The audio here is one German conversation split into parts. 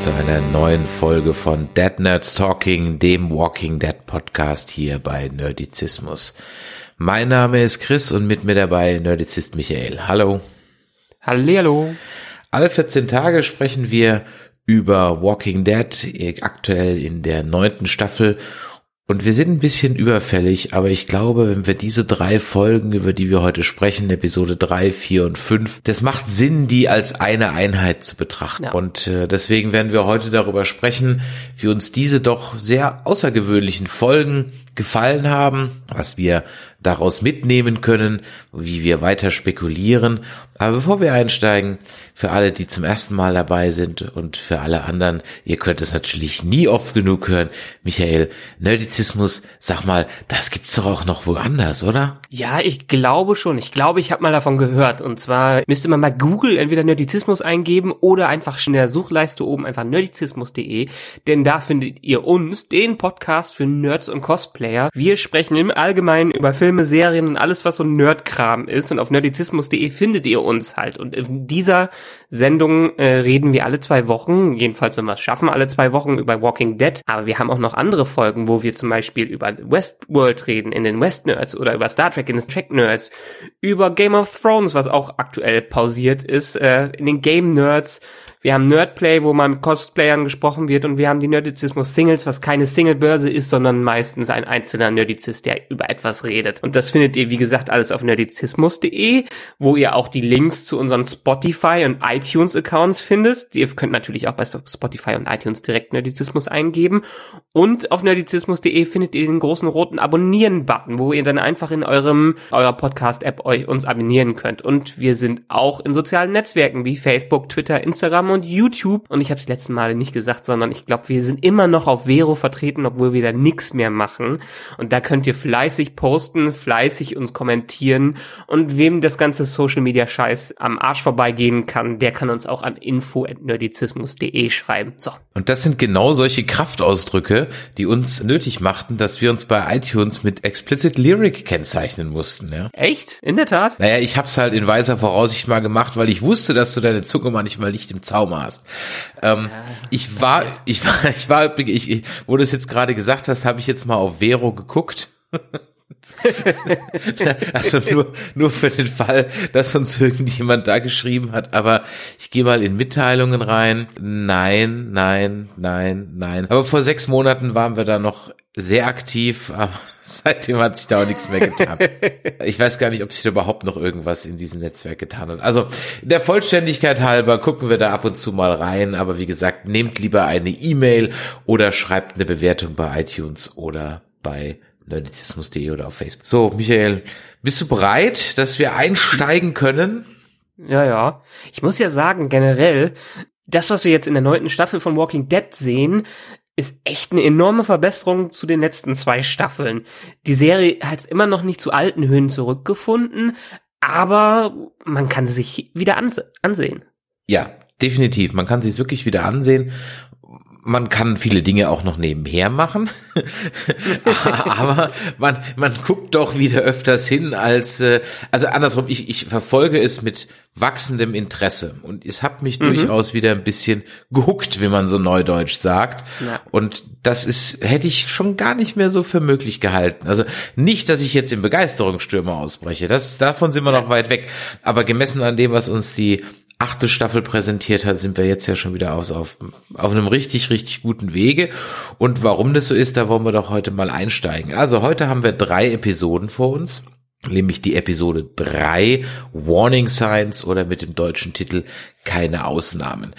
Zu einer neuen Folge von Dead Nerds Talking, dem Walking Dead Podcast hier bei Nerdizismus. Mein Name ist Chris und mit mir dabei Nerdizist Michael. Hallo. Hallihallo. Alle 14 Tage sprechen wir über Walking Dead, aktuell in der neunten Staffel und wir sind ein bisschen überfällig, aber ich glaube, wenn wir diese drei Folgen, über die wir heute sprechen, Episode drei, vier und fünf, das macht Sinn, die als eine Einheit zu betrachten. Ja. Und äh, deswegen werden wir heute darüber sprechen, wie uns diese doch sehr außergewöhnlichen Folgen gefallen haben, was wir daraus mitnehmen können, wie wir weiter spekulieren. Aber bevor wir einsteigen, für alle, die zum ersten Mal dabei sind und für alle anderen, ihr könnt es natürlich nie oft genug hören. Michael, Nerdizismus, sag mal, das gibt's doch auch noch woanders, oder? Ja, ich glaube schon. Ich glaube, ich habe mal davon gehört. Und zwar müsste man bei Google entweder Nerdizismus eingeben oder einfach in der Suchleiste oben einfach nerdizismus.de, denn da findet ihr uns, den Podcast für Nerds und Cosplayer. Wir sprechen im Allgemeinen über Filme, Serien und alles, was so Nerdkram ist. Und auf nerdizismus.de findet ihr uns halt. Und in dieser Sendung äh, reden wir alle zwei Wochen, jedenfalls wenn wir es schaffen, alle zwei Wochen über Walking Dead. Aber wir haben auch noch andere Folgen, wo wir zum Beispiel über Westworld reden in den West Nerds oder über Star Trek in den Trek Nerds, über Game of Thrones, was auch aktuell pausiert ist, äh, in den Game Nerds. Wir haben Nerdplay, wo mal mit Cosplayern gesprochen wird und wir haben die Nerdizismus Singles, was keine Singlebörse ist, sondern meistens ein einzelner Nerdizist, der über etwas redet. Und das findet ihr, wie gesagt, alles auf nerdizismus.de, wo ihr auch die Links zu unseren Spotify und iTunes Accounts findet. Ihr könnt natürlich auch bei Spotify und iTunes direkt Nerdizismus eingeben. Und auf nerdizismus.de findet ihr den großen roten Abonnieren-Button, wo ihr dann einfach in eurem, eurer Podcast-App euch uns abonnieren könnt. Und wir sind auch in sozialen Netzwerken wie Facebook, Twitter, Instagram und YouTube. Und ich habe es die letzten Male nicht gesagt, sondern ich glaube, wir sind immer noch auf Vero vertreten, obwohl wir da nichts mehr machen. Und da könnt ihr fleißig posten, fleißig uns kommentieren. Und wem das ganze Social Media Scheiß am Arsch vorbeigehen kann, der kann uns auch an info@nerdizismus.de schreiben. So. Und das sind genau solche Kraftausdrücke, die uns nötig machten, dass wir uns bei iTunes mit Explicit Lyric kennzeichnen mussten, ja. Echt? In der Tat? Naja, ich hab's halt in weiser Voraussicht mal gemacht, weil ich wusste, dass du deine Zunge manchmal nicht im Zaum hast. Ähm, ich war, ich war, ich war, ich, ich, wo du es jetzt gerade gesagt hast, habe ich jetzt mal auf Vero geguckt. also nur, nur für den Fall, dass uns irgendjemand da geschrieben hat, aber ich gehe mal in Mitteilungen rein. Nein, nein, nein, nein. Aber vor sechs Monaten waren wir da noch sehr aktiv, aber seitdem hat sich da auch nichts mehr getan. Ich weiß gar nicht, ob sich da überhaupt noch irgendwas in diesem Netzwerk getan hat. Also der Vollständigkeit halber gucken wir da ab und zu mal rein, aber wie gesagt, nehmt lieber eine E-Mail oder schreibt eine Bewertung bei iTunes oder bei nerdizismus.de oder auf Facebook. So, Michael, bist du bereit, dass wir einsteigen können? Ja, ja. Ich muss ja sagen, generell, das, was wir jetzt in der neunten Staffel von Walking Dead sehen, ist echt eine enorme Verbesserung zu den letzten zwei Staffeln. Die Serie hat immer noch nicht zu alten Höhen zurückgefunden, aber man kann sie sich wieder anse ansehen. Ja, definitiv. Man kann sich wirklich wieder ansehen. Man kann viele Dinge auch noch nebenher machen, aber man, man guckt doch wieder öfters hin als, äh, also andersrum, ich, ich verfolge es mit wachsendem Interesse und es hat mich mhm. durchaus wieder ein bisschen gehuckt, wie man so neudeutsch sagt. Ja. Und das ist, hätte ich schon gar nicht mehr so für möglich gehalten. Also nicht, dass ich jetzt in Begeisterungsstürme ausbreche, das, davon sind wir noch weit weg, aber gemessen an dem, was uns die achte Staffel präsentiert hat, sind wir jetzt ja schon wieder auf, auf, auf einem richtig, richtig guten Wege. Und warum das so ist, da wollen wir doch heute mal einsteigen. Also heute haben wir drei Episoden vor uns, nämlich die Episode drei Warning Signs oder mit dem deutschen Titel Keine Ausnahmen.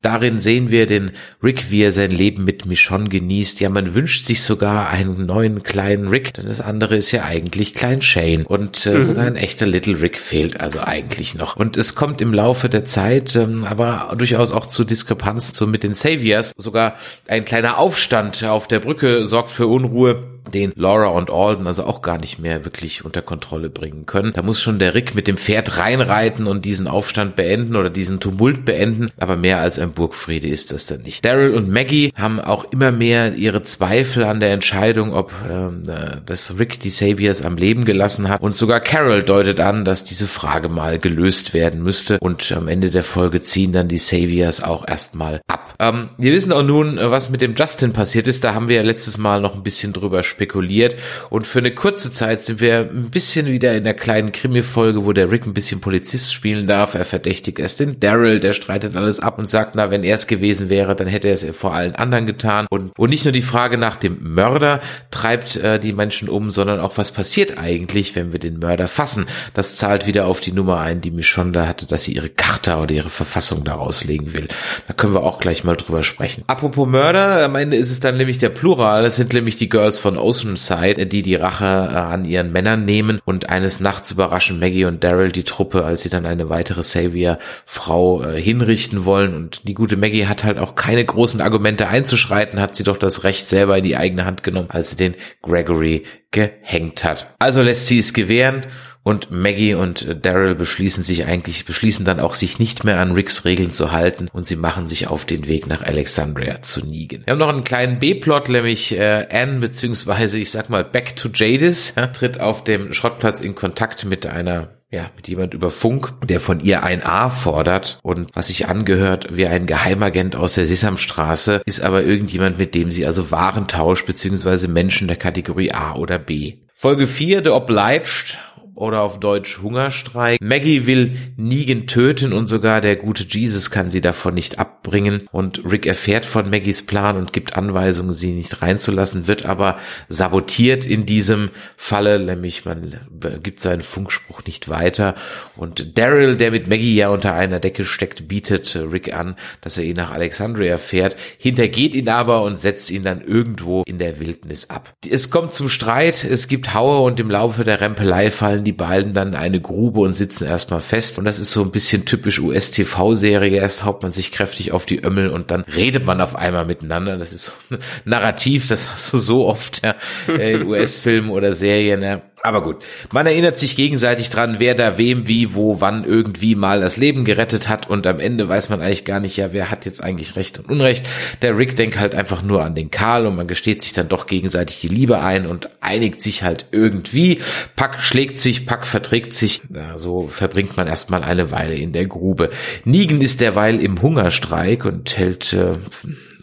Darin sehen wir den Rick, wie er sein Leben mit Michonne genießt. Ja, man wünscht sich sogar einen neuen kleinen Rick, denn das andere ist ja eigentlich Klein Shane. Und äh, mhm. sogar ein echter Little Rick fehlt also eigentlich noch. Und es kommt im Laufe der Zeit ähm, aber durchaus auch zu Diskrepanzen so mit den Saviors. Sogar ein kleiner Aufstand auf der Brücke sorgt für Unruhe den Laura und Alden also auch gar nicht mehr wirklich unter Kontrolle bringen können. Da muss schon der Rick mit dem Pferd reinreiten und diesen Aufstand beenden oder diesen Tumult beenden, aber mehr als ein Burgfriede ist das dann nicht. Daryl und Maggie haben auch immer mehr ihre Zweifel an der Entscheidung, ob ähm, äh, das Rick die Saviors am Leben gelassen hat und sogar Carol deutet an, dass diese Frage mal gelöst werden müsste und am Ende der Folge ziehen dann die Saviors auch erstmal ab. Ähm, wir wissen auch nun, äh, was mit dem Justin passiert ist, da haben wir ja letztes Mal noch ein bisschen drüber spekuliert. Und für eine kurze Zeit sind wir ein bisschen wieder in der kleinen Krimi-Folge, wo der Rick ein bisschen Polizist spielen darf. Er verdächtigt erst den Daryl, der streitet alles ab und sagt, na, wenn er es gewesen wäre, dann hätte er es vor allen anderen getan. Und, und nicht nur die Frage nach dem Mörder treibt äh, die Menschen um, sondern auch, was passiert eigentlich, wenn wir den Mörder fassen. Das zahlt wieder auf die Nummer ein, die Michonda hatte, dass sie ihre Charta oder ihre Verfassung daraus legen will. Da können wir auch gleich mal drüber sprechen. Apropos Mörder, am Ende ist es dann nämlich der Plural. Das sind nämlich die Girls von Oceanside, die die Rache äh, an ihren Männern nehmen und eines Nachts überraschen Maggie und Daryl die Truppe, als sie dann eine weitere Savior-Frau äh, hinrichten wollen und die gute Maggie hat halt auch keine großen Argumente einzuschreiten, hat sie doch das Recht selber in die eigene Hand genommen, als sie den Gregory gehängt hat. Also lässt sie es gewähren und Maggie und Daryl beschließen sich eigentlich, beschließen dann auch sich nicht mehr an Ricks Regeln zu halten und sie machen sich auf den Weg nach Alexandria zu Negan. Wir haben noch einen kleinen B-Plot, nämlich äh, Anne beziehungsweise ich sag mal Back to Jadis ja, tritt auf dem Schrottplatz in Kontakt mit einer ja, mit jemand über Funk, der von ihr ein A fordert und was sich angehört wie ein Geheimagent aus der Sesamstraße, ist aber irgendjemand, mit dem sie also Waren tauscht, beziehungsweise Menschen der Kategorie A oder B. Folge 4, The Obliged, oder auf Deutsch Hungerstreik. Maggie will Negan töten und sogar der gute Jesus kann sie davon nicht abbringen und Rick erfährt von Maggies Plan und gibt Anweisungen, sie nicht reinzulassen, wird aber sabotiert in diesem Falle, nämlich man gibt seinen Funkspruch nicht weiter und Daryl, der mit Maggie ja unter einer Decke steckt, bietet Rick an, dass er ihn nach Alexandria fährt, hintergeht ihn aber und setzt ihn dann irgendwo in der Wildnis ab. Es kommt zum Streit, es gibt Haue und im Laufe der Rempelei fallen die beiden dann in eine Grube und sitzen erstmal fest. Und das ist so ein bisschen typisch US-TV-Serie. Erst haut man sich kräftig auf die Ömmel und dann redet man auf einmal miteinander. Das ist so ein Narrativ, das hast du so oft ja, in US-Filmen oder Serien. Ja. Aber gut, man erinnert sich gegenseitig dran, wer da wem, wie, wo, wann irgendwie mal das Leben gerettet hat und am Ende weiß man eigentlich gar nicht, ja, wer hat jetzt eigentlich Recht und Unrecht. Der Rick denkt halt einfach nur an den Karl und man gesteht sich dann doch gegenseitig die Liebe ein und einigt sich halt irgendwie. Pack schlägt sich, Pack verträgt sich. Ja, so verbringt man erstmal eine Weile in der Grube. Nigen ist derweil im Hungerstreik und hält äh,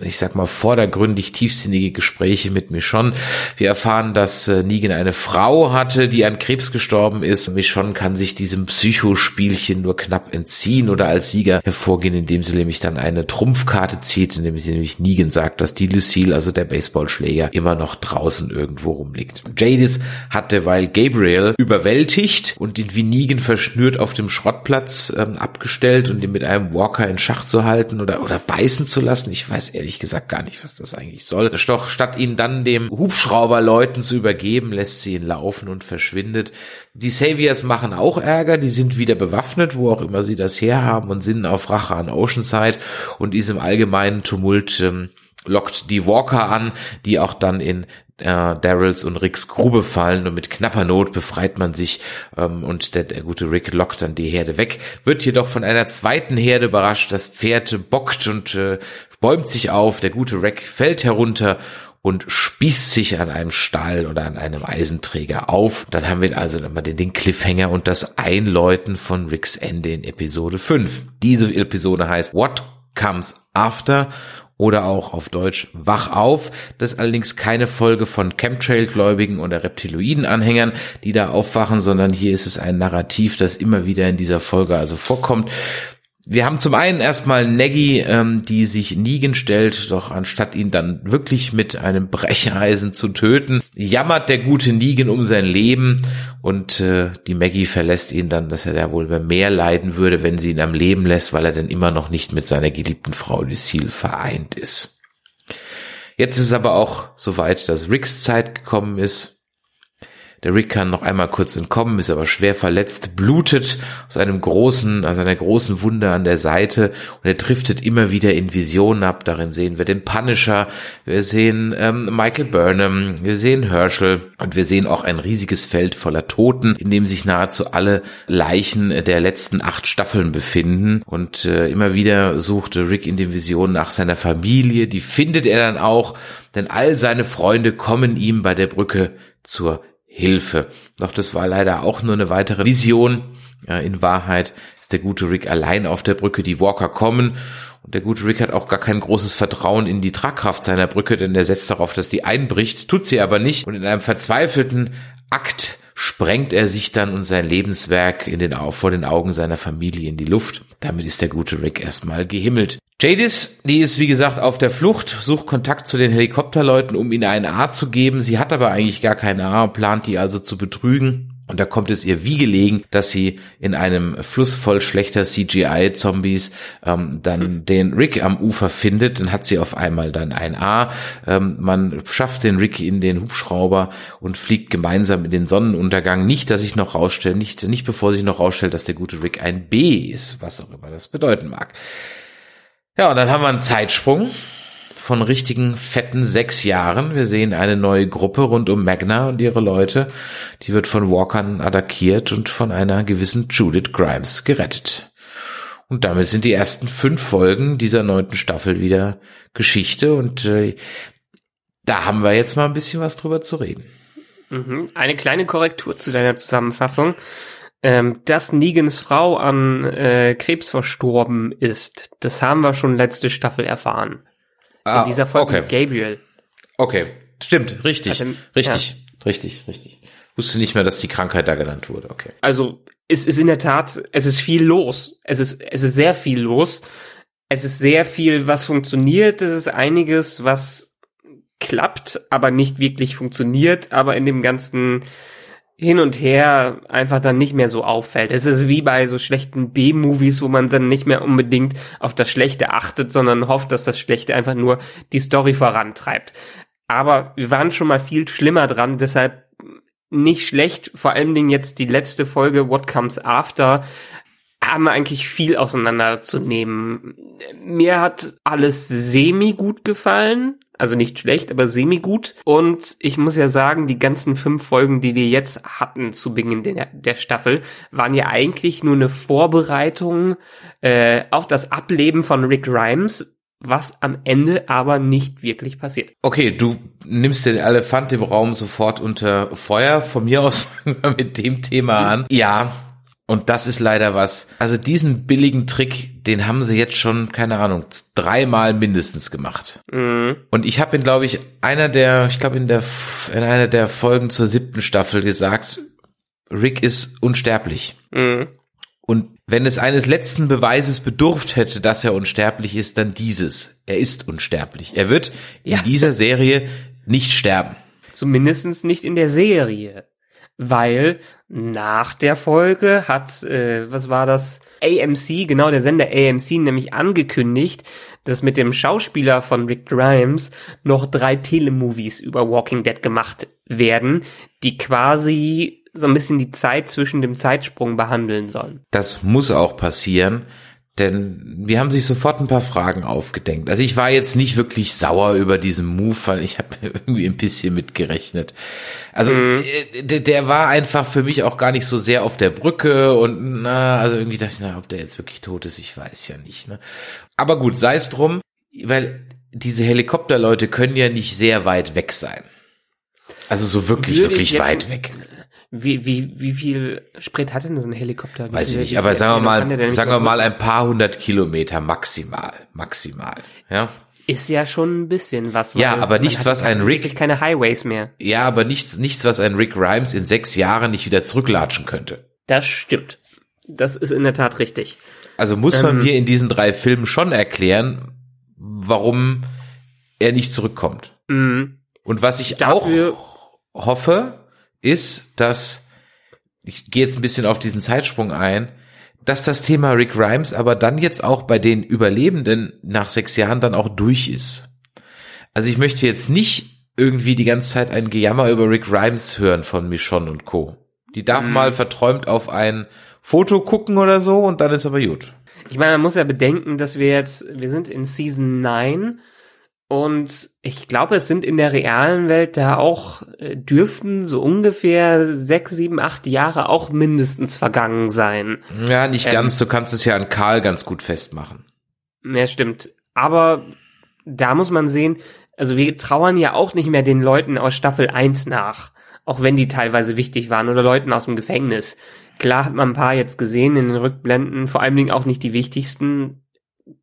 ich sag mal, vordergründig tiefsinnige Gespräche mit Michonne. Wir erfahren, dass äh, Negan eine Frau hatte, die an Krebs gestorben ist. Michonne kann sich diesem Psychospielchen nur knapp entziehen oder als Sieger hervorgehen, indem sie nämlich dann eine Trumpfkarte zieht, indem sie nämlich Negan sagt, dass die Lucille, also der Baseballschläger, immer noch draußen irgendwo rumliegt. Jadis hat derweil Gabriel überwältigt und ihn wie Negan verschnürt auf dem Schrottplatz ähm, abgestellt und ihn mit einem Walker in Schach zu halten oder, oder beißen zu lassen. Ich weiß ehrlich ehrlich gesagt gar nicht, was das eigentlich soll. Doch statt ihn dann dem Hubschrauberleuten zu übergeben, lässt sie ihn laufen und verschwindet. Die Saviors machen auch Ärger, die sind wieder bewaffnet, wo auch immer sie das herhaben und sinnen auf Rache an Oceanside und diesem allgemeinen Tumult ähm, lockt die Walker an, die auch dann in äh, Daryls und Ricks Grube fallen und mit knapper Not befreit man sich ähm, und der, der gute Rick lockt dann die Herde weg, wird jedoch von einer zweiten Herde überrascht, das Pferd bockt und äh, bäumt sich auf, der gute Rick fällt herunter und spießt sich an einem Stahl oder an einem Eisenträger auf. Dann haben wir also nochmal den Cliffhanger und das Einläuten von Ricks Ende in Episode 5. Diese Episode heißt What Comes After oder auch auf Deutsch Wach auf. Das ist allerdings keine Folge von Chemtrail-Gläubigen oder Reptiloiden-Anhängern, die da aufwachen, sondern hier ist es ein Narrativ, das immer wieder in dieser Folge also vorkommt. Wir haben zum einen erstmal Neggy, ähm, die sich Negan stellt, doch anstatt ihn dann wirklich mit einem Brecheisen zu töten, jammert der gute Negan um sein Leben und äh, die Maggie verlässt ihn dann, dass er da wohl mehr leiden würde, wenn sie ihn am Leben lässt, weil er dann immer noch nicht mit seiner geliebten Frau Lucille vereint ist. Jetzt ist es aber auch soweit, dass Ricks Zeit gekommen ist. Der Rick kann noch einmal kurz entkommen, ist aber schwer verletzt, blutet aus einem großen, aus einer großen Wunde an der Seite und er driftet immer wieder in Visionen ab. Darin sehen wir den Punisher, wir sehen ähm, Michael Burnham, wir sehen Herschel und wir sehen auch ein riesiges Feld voller Toten, in dem sich nahezu alle Leichen der letzten acht Staffeln befinden. Und äh, immer wieder suchte Rick in den Visionen nach seiner Familie. Die findet er dann auch, denn all seine Freunde kommen ihm bei der Brücke zur Hilfe. Doch das war leider auch nur eine weitere Vision. In Wahrheit ist der gute Rick allein auf der Brücke, die Walker kommen. Und der gute Rick hat auch gar kein großes Vertrauen in die Tragkraft seiner Brücke, denn er setzt darauf, dass die einbricht, tut sie aber nicht. Und in einem verzweifelten Akt sprengt er sich dann und sein Lebenswerk in den, vor den Augen seiner Familie in die Luft. Damit ist der gute Rick erstmal gehimmelt. Jadis, die ist wie gesagt auf der Flucht, sucht Kontakt zu den Helikopterleuten, um ihnen einen A zu geben. Sie hat aber eigentlich gar keinen A, plant die also zu betrügen. Und da kommt es ihr wie gelegen, dass sie in einem Fluss voll schlechter CGI-Zombies ähm, dann hm. den Rick am Ufer findet. Dann hat sie auf einmal dann ein A. Ähm, man schafft den Rick in den Hubschrauber und fliegt gemeinsam in den Sonnenuntergang. Nicht, dass ich noch rausstelle, nicht, nicht bevor sich noch rausstellt, dass der gute Rick ein B ist, was auch immer das bedeuten mag. Ja, und dann haben wir einen Zeitsprung von richtigen fetten sechs Jahren. Wir sehen eine neue Gruppe rund um Magna und ihre Leute. Die wird von Walkern attackiert und von einer gewissen Judith Grimes gerettet. Und damit sind die ersten fünf Folgen dieser neunten Staffel wieder Geschichte und äh, da haben wir jetzt mal ein bisschen was drüber zu reden. Mhm. Eine kleine Korrektur zu deiner Zusammenfassung ähm, dass Negans Frau an äh, Krebs verstorben ist. Das haben wir schon letzte Staffel erfahren. Ah, In dieser Folge okay. mit Gabriel. Okay, stimmt, richtig, also, richtig, ja. richtig, richtig. Wusste nicht mehr, dass die Krankheit da genannt wurde. Okay. Also es ist in der Tat, es ist viel los. Es ist, es ist sehr viel los. Es ist sehr viel, was funktioniert. Es ist einiges, was klappt, aber nicht wirklich funktioniert. Aber in dem ganzen hin und her einfach dann nicht mehr so auffällt. Es ist wie bei so schlechten B-Movies, wo man dann nicht mehr unbedingt auf das Schlechte achtet, sondern hofft, dass das Schlechte einfach nur die Story vorantreibt. Aber wir waren schon mal viel schlimmer dran, deshalb nicht schlecht. Vor allen Dingen jetzt die letzte Folge What Comes After haben wir eigentlich viel auseinanderzunehmen. Mir hat alles semi gut gefallen. Also nicht schlecht, aber semi-gut. Und ich muss ja sagen, die ganzen fünf Folgen, die wir jetzt hatten zu Beginn der, der Staffel, waren ja eigentlich nur eine Vorbereitung äh, auf das Ableben von Rick Grimes, was am Ende aber nicht wirklich passiert. Okay, du nimmst den Elefant im Raum sofort unter Feuer. Von mir aus fangen wir mit dem Thema an. Ja, und das ist leider was. Also diesen billigen Trick, den haben sie jetzt schon, keine Ahnung, dreimal mindestens gemacht. Mhm. Und ich habe ihn, glaube ich, einer der, ich glaube in der in einer der Folgen zur siebten Staffel gesagt, Rick ist unsterblich. Mhm. Und wenn es eines letzten Beweises bedurft hätte, dass er unsterblich ist, dann dieses. Er ist unsterblich. Er wird in dieser Serie nicht sterben. Zumindestens nicht in der Serie weil nach der Folge hat, äh, was war das? AMC, genau der Sender AMC, nämlich angekündigt, dass mit dem Schauspieler von Rick Grimes noch drei Telemovies über Walking Dead gemacht werden, die quasi so ein bisschen die Zeit zwischen dem Zeitsprung behandeln sollen. Das muss auch passieren, denn wir haben sich sofort ein paar Fragen aufgedenkt. Also ich war jetzt nicht wirklich sauer über diesen Move, weil ich habe irgendwie ein bisschen mitgerechnet. Also mhm. Äh, der, der, war einfach für mich auch gar nicht so sehr auf der Brücke und na, also irgendwie dachte ich, na, ob der jetzt wirklich tot ist, ich weiß ja nicht. Ne? Aber gut, sei es drum, weil diese Helikopterleute können ja nicht sehr weit weg sein. Also so wirklich, Würde wirklich weit weg. Wie, wie, wie viel Sprit hat denn so ein Helikopter? Wie Weiß ich nicht, aber sagen wir mal, sagen wir mal ein paar hundert Kilometer maximal, maximal, ja. Ist ja schon ein bisschen was. Ja, aber nichts, was ein Rick. Wirklich keine Highways mehr. Ja, aber nichts, nichts, was ein Rick Grimes in sechs Jahren nicht wieder zurücklatschen könnte. Das stimmt. Das ist in der Tat richtig. Also muss man mir in diesen drei Filmen schon erklären, warum er nicht zurückkommt. Mhm. Und was ich Dafür- auch hoffe, ist, dass, ich gehe jetzt ein bisschen auf diesen Zeitsprung ein, dass das Thema Rick Grimes aber dann jetzt auch bei den Überlebenden nach sechs Jahren dann auch durch ist. Also ich möchte jetzt nicht irgendwie die ganze Zeit ein Gejammer über Rick Grimes hören von Michonne und Co. Die darf mal verträumt auf ein Foto gucken oder so und dann ist aber gut. Ich meine, man muss ja bedenken, dass wir jetzt, wir sind in Season 9 und ich glaube, es sind in der realen Welt da auch, äh, dürften so ungefähr sechs, sieben, acht Jahre auch mindestens vergangen sein. Ja, nicht Ähm. ganz, du kannst es ja an Karl ganz gut festmachen. Ja, stimmt. Aber da muss man sehen, also wir trauern ja auch nicht mehr den Leuten aus Staffel 1 nach, auch wenn die teilweise wichtig waren oder Leuten aus dem Gefängnis. Klar hat man ein paar jetzt gesehen in den Rückblenden, vor allen Dingen auch nicht die wichtigsten.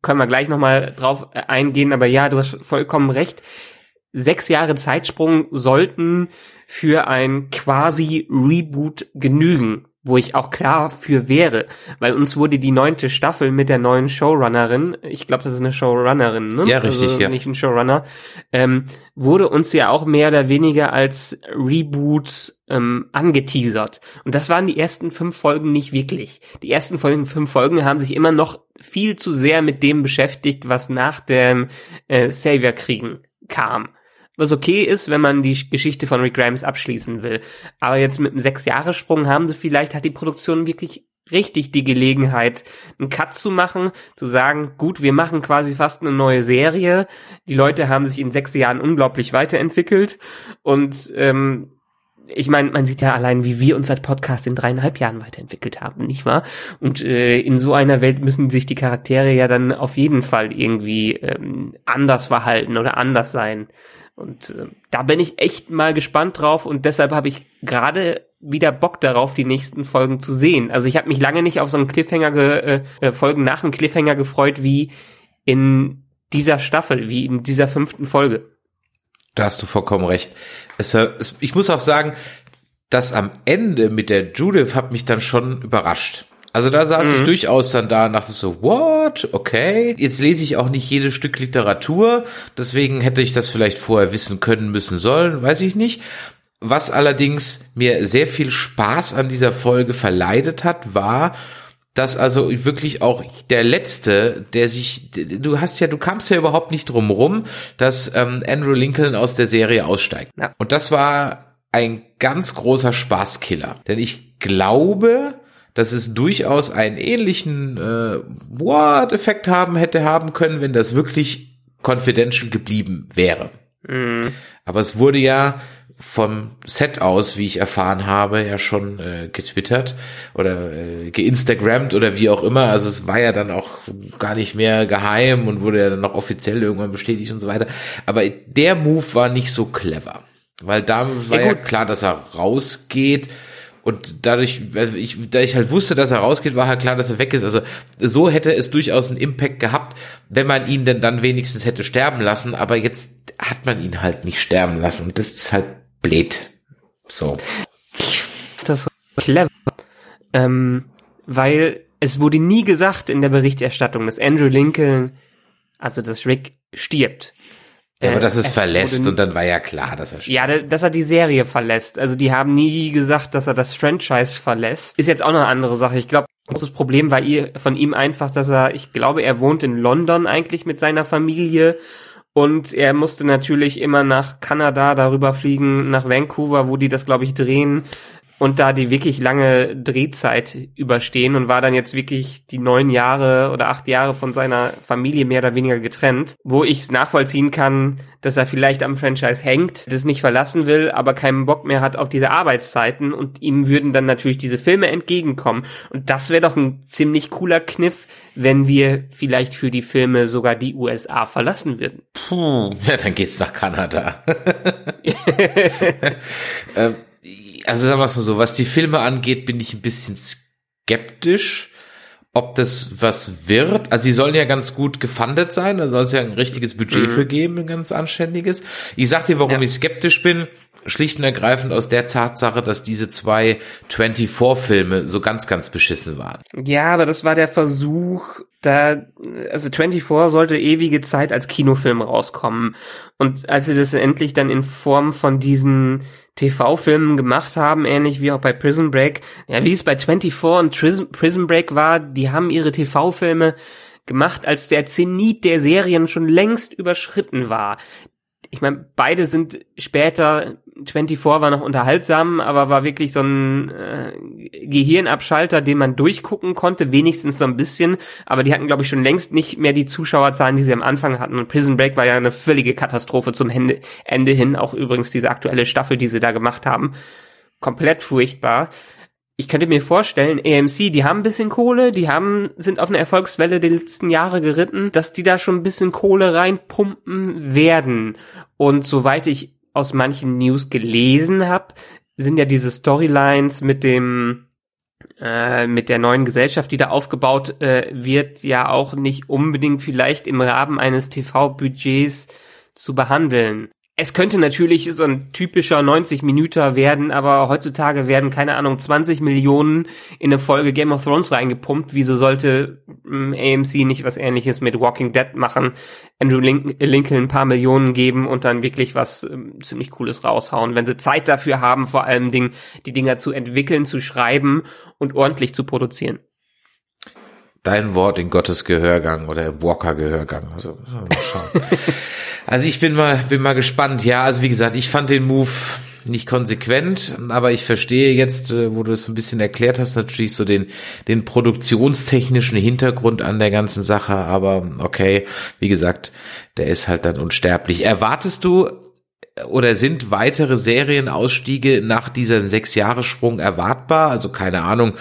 Können wir gleich nochmal drauf äh, eingehen, aber ja, du hast vollkommen recht. Sechs Jahre Zeitsprung sollten für ein quasi Reboot genügen, wo ich auch klar für wäre, weil uns wurde die neunte Staffel mit der neuen Showrunnerin, ich glaube, das ist eine Showrunnerin, ne? Ja, richtig, also ja. Nicht ein Showrunner, ähm, wurde uns ja auch mehr oder weniger als Reboot ähm, angeteasert. Und das waren die ersten fünf Folgen nicht wirklich. Die ersten Folgen, fünf Folgen haben sich immer noch viel zu sehr mit dem beschäftigt, was nach dem äh, Savior-Kriegen kam. Was okay ist, wenn man die Geschichte von Rick Grimes abschließen will. Aber jetzt mit einem Sechs-Jahres-Sprung haben sie vielleicht, hat die Produktion wirklich richtig die Gelegenheit, einen Cut zu machen, zu sagen, gut, wir machen quasi fast eine neue Serie. Die Leute haben sich in sechs Jahren unglaublich weiterentwickelt und ähm, ich meine, man sieht ja allein, wie wir uns als Podcast in dreieinhalb Jahren weiterentwickelt haben, nicht wahr? Und äh, in so einer Welt müssen sich die Charaktere ja dann auf jeden Fall irgendwie ähm, anders verhalten oder anders sein. Und äh, da bin ich echt mal gespannt drauf und deshalb habe ich gerade wieder Bock darauf, die nächsten Folgen zu sehen. Also ich habe mich lange nicht auf so einen Cliffhanger ge äh, äh, Folgen nach dem Cliffhanger gefreut wie in dieser Staffel, wie in dieser fünften Folge. Da hast du vollkommen recht. Es, es, ich muss auch sagen, das am Ende mit der Judith hat mich dann schon überrascht. Also da saß ich durchaus dann da und dachte so, what? Okay. Jetzt lese ich auch nicht jedes Stück Literatur, deswegen hätte ich das vielleicht vorher wissen können, müssen sollen, weiß ich nicht. Was allerdings mir sehr viel Spaß an dieser Folge verleidet hat, war, dass also wirklich auch der letzte, der sich, du hast ja, du kamst ja überhaupt nicht drum rum, dass ähm, Andrew Lincoln aus der Serie aussteigt. Ja. Und das war ein ganz großer Spaßkiller, denn ich glaube, dass es durchaus einen ähnlichen äh, What-Effekt haben hätte haben können, wenn das wirklich confidential geblieben wäre. Aber es wurde ja vom Set aus, wie ich erfahren habe, ja schon äh, getwittert oder äh, geinstagrammt oder wie auch immer. Also es war ja dann auch gar nicht mehr geheim und wurde ja dann noch offiziell irgendwann bestätigt und so weiter. Aber der Move war nicht so clever, weil da war ja, gut. klar, dass er rausgeht. Und dadurch, weil ich, da ich halt wusste, dass er rausgeht, war halt klar, dass er weg ist. Also so hätte es durchaus einen Impact gehabt, wenn man ihn denn dann wenigstens hätte sterben lassen. Aber jetzt hat man ihn halt nicht sterben lassen. Und das ist halt blöd. So. das clever, ähm, weil es wurde nie gesagt in der Berichterstattung, dass Andrew Lincoln, also dass Rick stirbt. Ja, aber Äh, dass es, es verlässt und dann war ja klar, dass er stirbt. Ja, da- dass er die Serie verlässt. Also die haben nie gesagt, dass er das Franchise verlässt. Ist jetzt auch noch eine andere Sache. Ich glaube, das Problem war ihr, von ihm einfach, dass er, ich glaube, er wohnt in London eigentlich mit seiner Familie und er musste natürlich immer nach Kanada darüber fliegen, nach Vancouver, wo die das, glaube ich, drehen und da die wirklich lange Drehzeit überstehen und war dann jetzt wirklich die neun Jahre oder acht Jahre von seiner Familie mehr oder weniger getrennt, wo ich es nachvollziehen kann, dass er vielleicht am Franchise hängt, das nicht verlassen will, aber keinen Bock mehr hat auf diese Arbeitszeiten und ihm würden dann natürlich diese Filme entgegenkommen. Und das wäre doch ein ziemlich cooler Kniff, wenn wir vielleicht für die Filme sogar die USA verlassen würden. Puh, ja, dann geht's nach Kanada. ähm, also sagen wir es mal so, was die Filme angeht, bin ich ein bisschen skeptisch. ob das was wird. Also sie sollen ja ganz gut gefundet sein, da soll es ja ein richtiges Budget mhm. für geben, ein ganz anständiges. Ich sag dir, warum ja. ich skeptisch bin. Schlicht und ergreifend aus der Tatsache, dass diese zwei 24-Filme so ganz, ganz beschissen waren. Ja, aber das war der Versuch, da, also 24 sollte ewige Zeit als Kinofilm rauskommen. Und als sie das endlich dann in Form von diesen TV-Filmen gemacht haben, ähnlich wie auch bei Prison Break. Ja, wie es bei 24 und Prison Break war, die haben ihre TV-Filme gemacht, als der Zenit der Serien schon längst überschritten war ich meine, beide sind später, 24 war noch unterhaltsam, aber war wirklich so ein äh, Gehirnabschalter, den man durchgucken konnte, wenigstens so ein bisschen, aber die hatten, glaube ich, schon längst nicht mehr die Zuschauerzahlen, die sie am Anfang hatten. Und Prison Break war ja eine völlige Katastrophe zum Ende, Ende hin, auch übrigens diese aktuelle Staffel, die sie da gemacht haben. Komplett furchtbar ich könnte mir vorstellen, AMC, die haben ein bisschen Kohle, die haben, sind auf eine Erfolgswelle der letzten Jahre geritten, dass die da schon ein bisschen Kohle reinpumpen werden. Und soweit ich aus manchen News gelesen habe, sind ja diese Storylines mit dem äh, mit der neuen Gesellschaft, die da aufgebaut äh, wird, ja auch nicht unbedingt vielleicht im Rahmen eines TV-Budgets zu behandeln. Es könnte natürlich so ein typischer 90 Minüter werden, aber heutzutage werden, keine Ahnung, 20 Millionen in eine Folge Game of Thrones reingepumpt. Wieso sollte ähm, AMC nicht was ähnliches mit Walking Dead machen? Andrew Lincoln ein paar Millionen geben und dann wirklich was ähm, ziemlich Cooles raushauen, wenn sie Zeit dafür haben, vor allem Dingen die Dinger zu entwickeln, zu schreiben und ordentlich zu produzieren dein Wort in Gottes Gehörgang oder im Walker Gehörgang. Also, mal schauen. also ich bin mal, bin mal gespannt. Ja, also wie gesagt, ich fand den Move nicht konsequent, aber ich verstehe jetzt, äh, wo du es ein bisschen erklärt hast, natürlich so den, den produktionstechnischen Hintergrund an der ganzen Sache, aber okay, wie gesagt, der ist halt dann unsterblich. Erwartest du oder sind weitere Serienausstiege nach dieser Sechs-Jahres-Sprung erwartbar? Also keine Ahnung,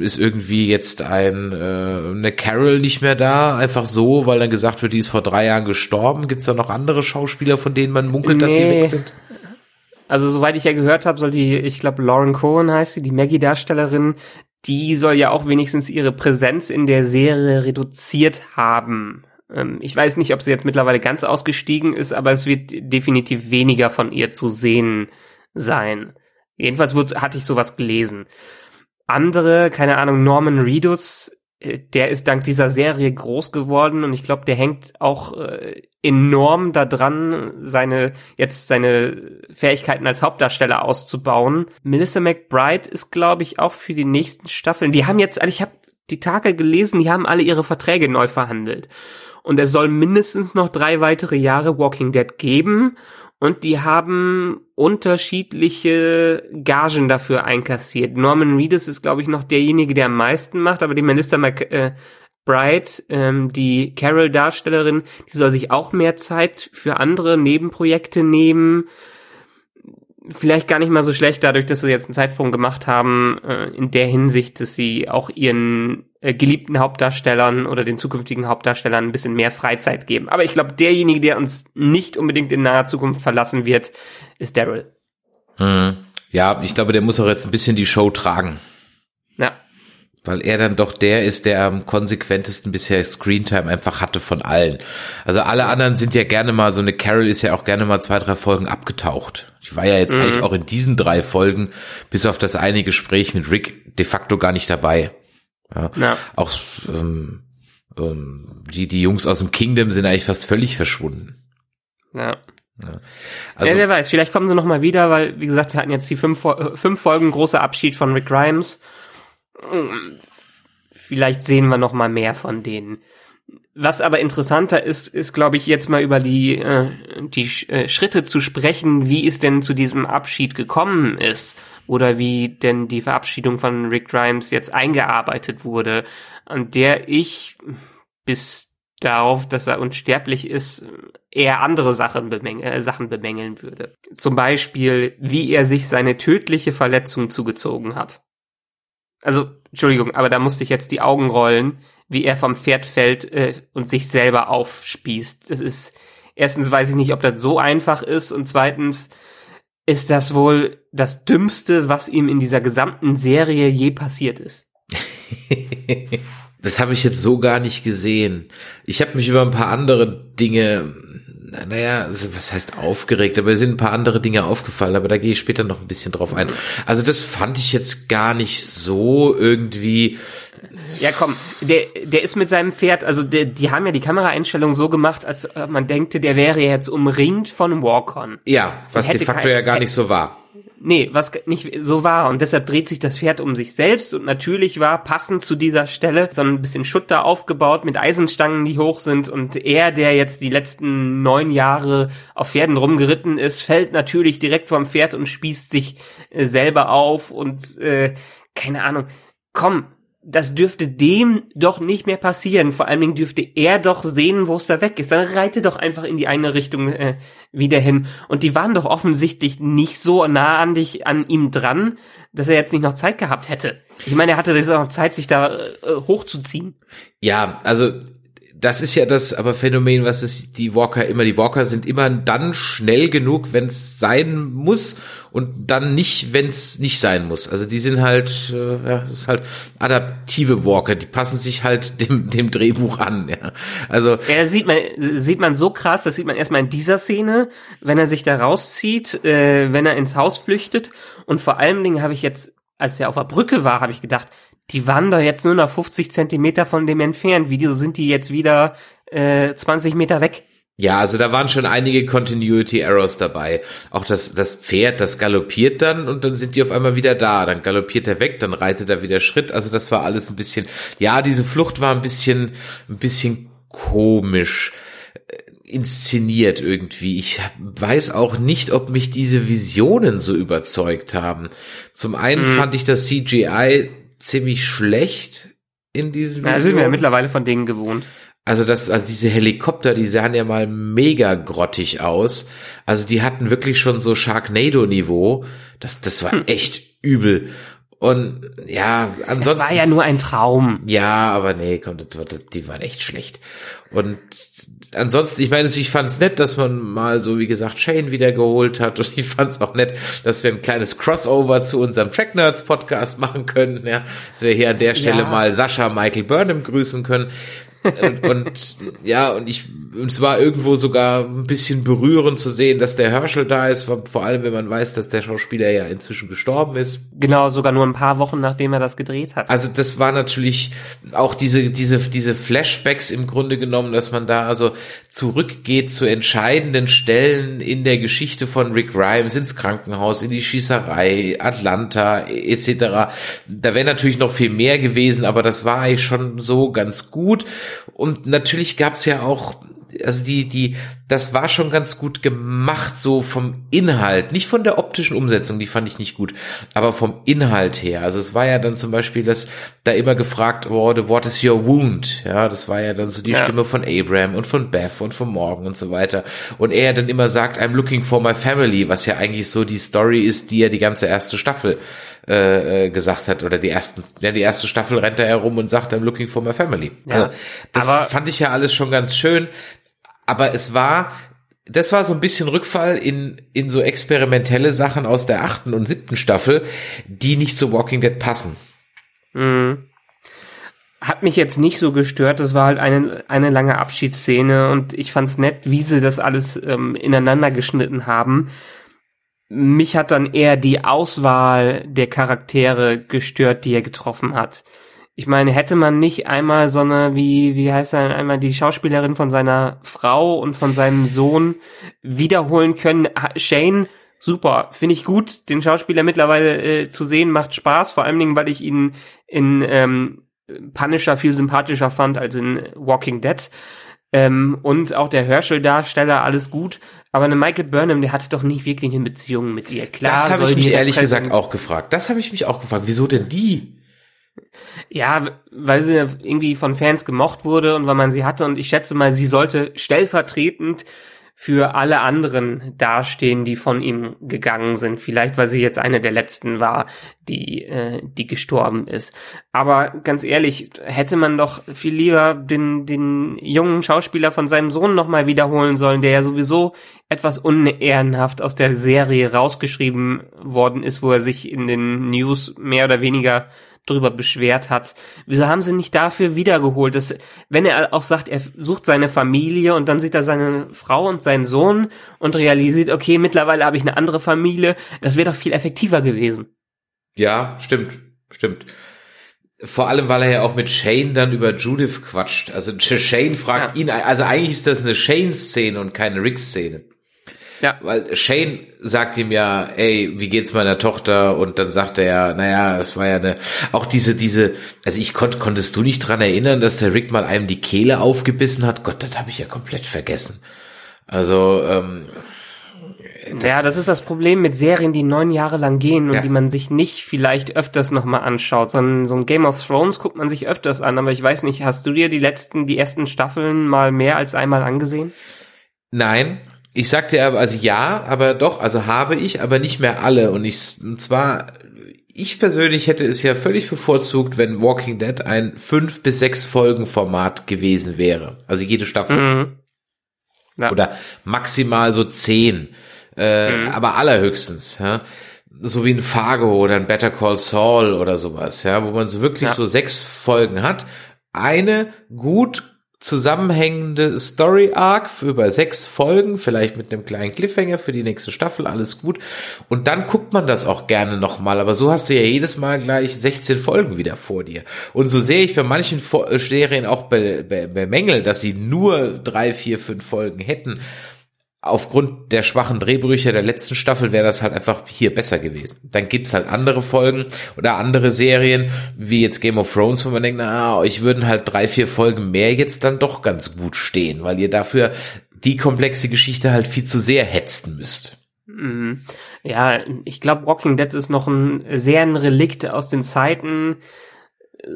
ist irgendwie jetzt ein äh, eine Carol nicht mehr da, einfach so, weil dann gesagt wird, die ist vor drei Jahren gestorben. Gibt es da noch andere Schauspieler, von denen man munkelt, nee. dass sie weg sind? Also soweit ich ja gehört habe, soll die, ich glaube Lauren Cohen heißt sie, die Maggie-Darstellerin, die soll ja auch wenigstens ihre Präsenz in der Serie reduziert haben. Ähm, ich weiß nicht, ob sie jetzt mittlerweile ganz ausgestiegen ist, aber es wird definitiv weniger von ihr zu sehen sein. Jedenfalls wird, hatte ich sowas gelesen. Andere, keine Ahnung, Norman Reedus, äh, der ist dank dieser Serie groß geworden und ich glaube, der hängt auch äh, enorm daran, seine jetzt seine Fähigkeiten als Hauptdarsteller auszubauen. Melissa McBride ist, glaube ich, auch für die nächsten Staffeln. Die haben jetzt, also ich habe die Tage gelesen, die haben alle ihre Verträge neu verhandelt und es soll mindestens noch drei weitere Jahre Walking Dead geben und die haben unterschiedliche Gagen dafür einkassiert. Norman Reedus ist, glaube ich, noch derjenige, der am meisten macht, aber die Melissa McBride, äh, ähm, die Carol-Darstellerin, die soll sich auch mehr Zeit für andere Nebenprojekte nehmen vielleicht gar nicht mal so schlecht, dadurch, dass sie jetzt einen Zeitsprung gemacht haben, äh, in der Hinsicht, dass sie auch ihren äh, geliebten Hauptdarstellern oder den zukünftigen Hauptdarstellern ein bisschen mehr Freizeit geben. Aber ich glaube, derjenige, der uns nicht unbedingt in naher Zukunft verlassen wird, ist Daryl. Hm. Ja, ich glaube, der muss auch jetzt ein bisschen die Show tragen. Ja weil er dann doch der ist, der am konsequentesten bisher Screentime einfach hatte von allen. Also alle anderen sind ja gerne mal, so eine Carol ist ja auch gerne mal zwei, drei Folgen abgetaucht. Ich war ja jetzt mhm. eigentlich auch in diesen drei Folgen, bis auf das eine Gespräch mit Rick, de facto gar nicht dabei. Ja. ja. Auch ähm, ähm, die, die Jungs aus dem Kingdom sind eigentlich fast völlig verschwunden. Ja. Ja. Also, ja, wer weiß, vielleicht kommen sie noch mal wieder, weil, wie gesagt, wir hatten jetzt die fünf, fünf Folgen großer Abschied von Rick Grimes vielleicht sehen wir noch mal mehr von denen. Was aber interessanter ist, ist, glaube ich, jetzt mal über die, äh, die äh, Schritte zu sprechen, wie es denn zu diesem Abschied gekommen ist oder wie denn die Verabschiedung von Rick Grimes jetzt eingearbeitet wurde, an der ich bis darauf, dass er unsterblich ist, eher andere Sachen, bemäng äh, Sachen bemängeln würde. Zum Beispiel, wie er sich seine tödliche Verletzung zugezogen hat. Also, Entschuldigung, aber da musste ich jetzt die Augen rollen, wie er vom Pferd fällt äh, und sich selber aufspießt. Das ist, erstens weiß ich nicht, ob das so einfach ist und zweitens ist das wohl das Dümmste, was ihm in dieser gesamten Serie je passiert ist. Das habe ich jetzt so gar nicht gesehen. Ich habe mich über ein paar andere Dinge, naja, was heißt aufgeregt, aber es sind ein paar andere Dinge aufgefallen, aber da gehe ich später noch ein bisschen drauf ein. Also das fand ich jetzt gar nicht so irgendwie. Ja, komm, der, der ist mit seinem Pferd, also der, die haben ja die Kameraeinstellung so gemacht, als man denkte, der wäre jetzt umringt von Walk-On. Ja, was de facto ja gar nicht so war. Nee, was nicht so war. Und deshalb dreht sich das Pferd um sich selbst. Und natürlich war passend zu dieser Stelle so ein bisschen Schutter aufgebaut mit Eisenstangen, die hoch sind. Und er, der jetzt die letzten neun Jahre auf Pferden rumgeritten ist, fällt natürlich direkt vom Pferd und spießt sich äh, selber auf. Und äh, keine Ahnung. Komm, das dürfte dem doch nicht mehr passieren. Vor allen Dingen dürfte er doch sehen, wo es da weg ist. Dann reite doch einfach in die eine Richtung äh, wieder hin. Und die waren doch offensichtlich nicht so nah an dich, an ihm dran, dass er jetzt nicht noch Zeit gehabt hätte. Ich meine, er hatte jetzt auch noch Zeit, sich da äh, hochzuziehen. Ja, also das ist ja das aber Phänomen, was es die Walker immer, die Walker sind immer dann schnell genug, wenn es sein muss und dann nicht, wenn es nicht sein muss. Also die sind halt, äh, ja, das ist halt adaptive Walker, die passen sich halt dem, dem Drehbuch an, ja. Also. Ja, das sieht man, sieht man so krass, das sieht man erstmal in dieser Szene, wenn er sich da rauszieht, äh, wenn er ins Haus flüchtet und vor allen Dingen habe ich jetzt als er auf der Brücke war, habe ich gedacht, die waren da jetzt nur noch 50 Zentimeter von dem entfernt. Wieso sind die jetzt wieder äh, 20 Meter weg? Ja, also da waren schon einige Continuity Errors dabei. Auch das, das Pferd, das galoppiert dann und dann sind die auf einmal wieder da. Dann galoppiert er weg, dann reitet er wieder Schritt. Also das war alles ein bisschen, ja, diese Flucht war ein bisschen, ein bisschen komisch äh, inszeniert irgendwie. Ich weiß auch nicht, ob mich diese Visionen so überzeugt haben. Zum einen hm. fand ich das CGI ziemlich schlecht in diesen Visionen. Ja, sind wir ja mittlerweile von denen gewohnt. Also das, also diese Helikopter, die sahen ja mal mega grottig aus. Also die hatten wirklich schon so Sharknado-Niveau. Das, das war hm. echt übel. Und ja, ansonsten. Es war ja nur ein Traum. Ja, aber nee, komm, die waren echt schlecht. Und ansonsten, ich meine, ich fand es nett, dass man mal so, wie gesagt, Shane wiedergeholt hat. Und ich fand es auch nett, dass wir ein kleines Crossover zu unserem Track Nerds Podcast machen können. Ja, dass wir hier an der Stelle ja. mal Sascha Michael Burnham grüßen können und, und ja, und ich, es war irgendwo sogar ein bisschen berührend zu sehen, dass der Herschel da ist, vor allem wenn man weiß, dass der Schauspieler ja inzwischen gestorben ist. Genau, sogar nur ein paar Wochen nachdem er das gedreht hat. Also das war natürlich auch diese, diese, diese Flashbacks im Grunde genommen, dass man da also zurückgeht zu entscheidenden Stellen in der Geschichte von Rick Grimes, ins Krankenhaus, in die Schießerei, Atlanta etc. Da wäre natürlich noch viel mehr gewesen, aber das war eigentlich schon so ganz gut. Und natürlich gab's ja auch also die, die, das war schon ganz gut gemacht, so vom Inhalt, nicht von der optischen Umsetzung, die fand ich nicht gut, aber vom Inhalt her. Also es war ja dann zum Beispiel, dass da immer gefragt wurde, what is your wound? Ja, das war ja dann so die ja. Stimme von Abraham und von Beth und von Morgan und so weiter. Und er dann immer sagt, I'm looking for my family, was ja eigentlich so die Story ist, die ja die ganze erste Staffel äh, gesagt hat oder die ersten, ja die erste Staffel rennt er herum und sagt, I'm looking for my family. Ja, also, das aber fand ich ja alles schon ganz schön, aber es war das war so ein bisschen Rückfall in, in so experimentelle Sachen aus der achten und siebten Staffel, die nicht zu Walking Dead passen. Mhm. Hat mich jetzt nicht so gestört, das war halt eine, eine lange Abschiedsszene und ich fand's nett, wie sie das alles ähm, ineinander geschnitten haben mich hat dann eher die Auswahl der Charaktere gestört, die er getroffen hat. Ich meine, hätte man nicht einmal so eine, wie, wie heißt er, einmal die Schauspielerin von seiner Frau und von seinem Sohn wiederholen können? Shane, super, finde ich gut, den Schauspieler mittlerweile äh, zu sehen, macht Spaß, vor allen Dingen, weil ich ihn in ähm, Punisher viel sympathischer fand als in Walking Dead. Ähm, und auch der Herschel-Darsteller, alles gut. Aber eine Michael Burnham, der hatte doch nicht wirklich eine Beziehung mit ihr. Klar, das habe ich mich ehrlich gesagt auch gefragt. Das habe ich mich auch gefragt. Wieso denn die? Ja, weil sie irgendwie von Fans gemocht wurde und weil man sie hatte. Und ich schätze mal, sie sollte stellvertretend für alle anderen dastehen, die von ihm gegangen sind. Vielleicht, weil sie jetzt eine der letzten war, die, äh, die gestorben ist. Aber ganz ehrlich, hätte man doch viel lieber den, den jungen Schauspieler von seinem Sohn nochmal wiederholen sollen, der ja sowieso etwas unehrenhaft aus der Serie rausgeschrieben worden ist, wo er sich in den News mehr oder weniger drüber beschwert hat. Wieso haben sie nicht dafür wiedergeholt? Das, wenn er auch sagt, er sucht seine Familie und dann sieht er seine Frau und seinen Sohn und realisiert, okay, mittlerweile habe ich eine andere Familie, das wäre doch viel effektiver gewesen. Ja, stimmt, stimmt. Vor allem, weil er ja auch mit Shane dann über Judith quatscht. Also Shane fragt ja. ihn, also eigentlich ist das eine Shane-Szene und keine Rick-Szene. Ja. Weil Shane sagt ihm ja, ey, wie geht's meiner Tochter? Und dann sagt er ja, naja, das war ja eine, auch diese, diese, also ich konnte, konntest du nicht dran erinnern, dass der Rick mal einem die Kehle aufgebissen hat? Gott, das habe ich ja komplett vergessen. Also, ähm, das ja, das ist das Problem mit Serien, die neun Jahre lang gehen und ja. die man sich nicht vielleicht öfters nochmal anschaut. So ein, so ein Game of Thrones guckt man sich öfters an, aber ich weiß nicht, hast du dir die letzten, die ersten Staffeln mal mehr als einmal angesehen? Nein, ich sagte aber, also ja, aber doch, also habe ich, aber nicht mehr alle. Und ich, und zwar, ich persönlich hätte es ja völlig bevorzugt, wenn Walking Dead ein fünf bis sechs Folgen Format gewesen wäre. Also jede Staffel. Mhm. Ja. Oder maximal so zehn. Äh, mhm. Aber allerhöchstens, ja. So wie ein Fargo oder ein Better Call Saul oder sowas, ja, wo man so wirklich ja. so sechs Folgen hat. Eine gut zusammenhängende Story Arc über sechs Folgen, vielleicht mit einem kleinen Cliffhanger für die nächste Staffel, alles gut. Und dann guckt man das auch gerne nochmal, aber so hast du ja jedes Mal gleich 16 Folgen wieder vor dir. Und so sehe ich bei manchen Serien auch bemängelt, dass sie nur drei, vier, fünf Folgen hätten aufgrund der schwachen Drehbrüche der letzten Staffel wäre das halt einfach hier besser gewesen. Dann gibt's halt andere Folgen oder andere Serien, wie jetzt Game of Thrones, wo man denkt, na, euch würden halt drei, vier Folgen mehr jetzt dann doch ganz gut stehen, weil ihr dafür die komplexe Geschichte halt viel zu sehr hetzen müsst. Mhm. Ja, ich glaube, Walking Dead ist noch ein sehr ein Relikt aus den Zeiten,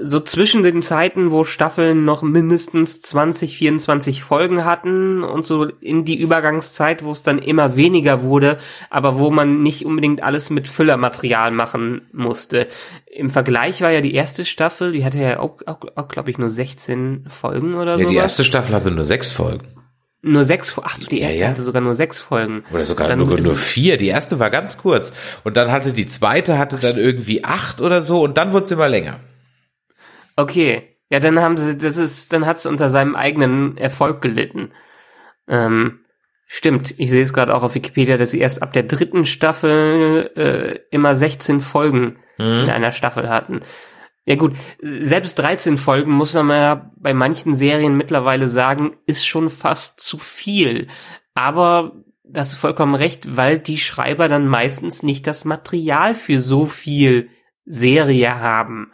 so zwischen den Zeiten, wo Staffeln noch mindestens 20, 24 Folgen hatten und so in die Übergangszeit, wo es dann immer weniger wurde, aber wo man nicht unbedingt alles mit Füllermaterial machen musste. Im Vergleich war ja die erste Staffel, die hatte ja auch, auch, auch glaube ich, nur 16 Folgen oder so. Ja, die erste Staffel hatte nur sechs Folgen. Nur sechs, ach so, die erste ja, ja. hatte sogar nur sechs Folgen. Oder sogar dann nur, nur vier. Die erste war ganz kurz. Und dann hatte die zweite, hatte dann irgendwie acht oder so und dann wurde es immer länger. Okay. Ja, dann haben sie, das ist, dann hat es unter seinem eigenen Erfolg gelitten. Ähm, stimmt, ich sehe es gerade auch auf Wikipedia, dass sie erst ab der dritten Staffel äh, immer 16 Folgen mhm. in einer Staffel hatten. Ja gut, selbst 13 Folgen muss man ja bei manchen Serien mittlerweile sagen, ist schon fast zu viel. Aber das ist vollkommen recht, weil die Schreiber dann meistens nicht das Material für so viel Serie haben.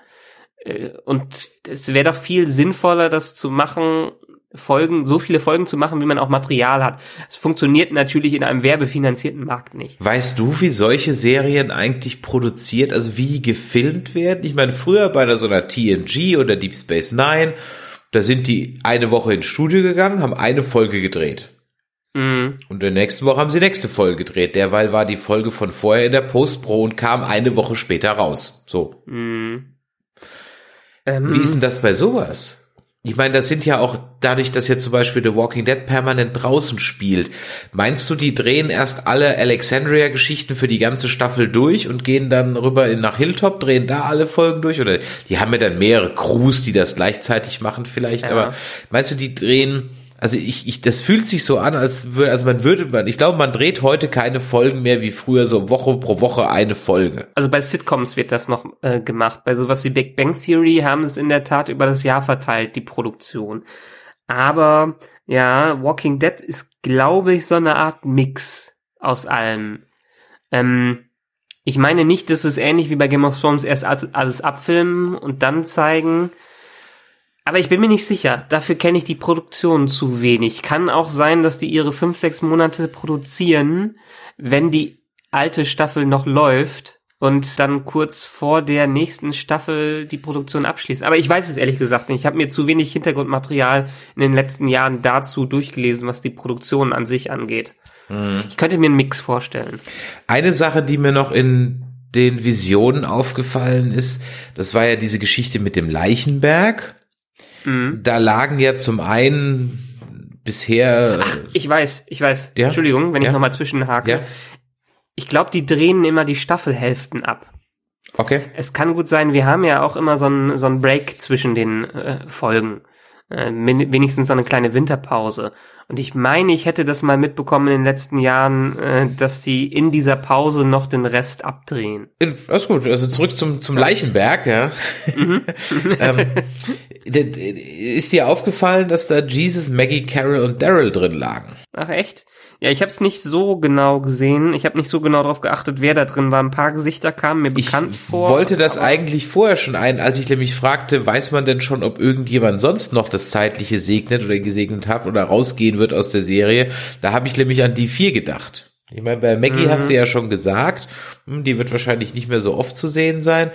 Äh, und es wäre doch viel sinnvoller, das zu machen, Folgen, so viele Folgen zu machen, wie man auch Material hat. Es funktioniert natürlich in einem werbefinanzierten Markt nicht. Weißt du, wie solche Serien eigentlich produziert, also wie die gefilmt werden? Ich meine, früher bei so einer TNG oder Deep Space Nine, da sind die eine Woche ins Studio gegangen, haben eine Folge gedreht. Mhm. Und in der nächsten Woche haben sie nächste Folge gedreht. Derweil war die Folge von vorher in der Postpro und kam eine Woche später raus. So. Mhm. Ähm, Wie ist denn das bei sowas? Ich meine, das sind ja auch dadurch, dass jetzt zum Beispiel The Walking Dead permanent draußen spielt. Meinst du, die drehen erst alle Alexandria-Geschichten für die ganze Staffel durch und gehen dann rüber in, nach Hilltop, drehen da alle Folgen durch? Oder die haben ja dann mehrere Crews, die das gleichzeitig machen vielleicht. Ja. Aber meinst du, die drehen also ich, ich, das fühlt sich so an, als würde, also man würde, man, ich glaube, man dreht heute keine Folgen mehr wie früher, so Woche pro Woche eine Folge. Also bei Sitcoms wird das noch äh, gemacht. Bei sowas wie Big Bang Theory haben es in der Tat über das Jahr verteilt, die Produktion. Aber ja, Walking Dead ist, glaube ich, so eine Art Mix aus allem. Ähm, ich meine nicht, dass es ähnlich wie bei Game of Thrones erst alles, alles abfilmen und dann zeigen, aber ich bin mir nicht sicher. Dafür kenne ich die Produktion zu wenig. Kann auch sein, dass die ihre fünf, sechs Monate produzieren, wenn die alte Staffel noch läuft und dann kurz vor der nächsten Staffel die Produktion abschließt. Aber ich weiß es ehrlich gesagt nicht. Ich habe mir zu wenig Hintergrundmaterial in den letzten Jahren dazu durchgelesen, was die Produktion an sich angeht. Mhm. Ich könnte mir einen Mix vorstellen. Eine Sache, die mir noch in den Visionen aufgefallen ist, das war ja diese Geschichte mit dem Leichenberg. Mhm. Da lagen ja zum einen bisher. Ach, ich weiß, ich weiß. Ja? Entschuldigung, wenn ja? ich nochmal zwischenhake. Ja? Ich glaube, die drehen immer die Staffelhälften ab. Okay. Es kann gut sein, wir haben ja auch immer so einen so einen Break zwischen den äh, Folgen. Äh, wenigstens so eine kleine Winterpause. Und ich meine, ich hätte das mal mitbekommen in den letzten Jahren, äh, dass die in dieser Pause noch den Rest abdrehen. Alles gut, also zurück zum, zum Leichenberg, ja. Mhm. ähm, ist dir aufgefallen, dass da Jesus, Maggie, Carol und Daryl drin lagen? Ach echt? Ja, ich habe es nicht so genau gesehen. Ich habe nicht so genau darauf geachtet, wer da drin war. Ein paar Gesichter kamen mir bekannt ich vor. Ich wollte das eigentlich vorher schon ein, als ich nämlich fragte, weiß man denn schon, ob irgendjemand sonst noch das Zeitliche segnet oder gesegnet hat oder rausgehen wird aus der Serie? Da habe ich nämlich an die vier gedacht. Ich meine, bei Maggie mhm. hast du ja schon gesagt, hm, die wird wahrscheinlich nicht mehr so oft zu sehen sein.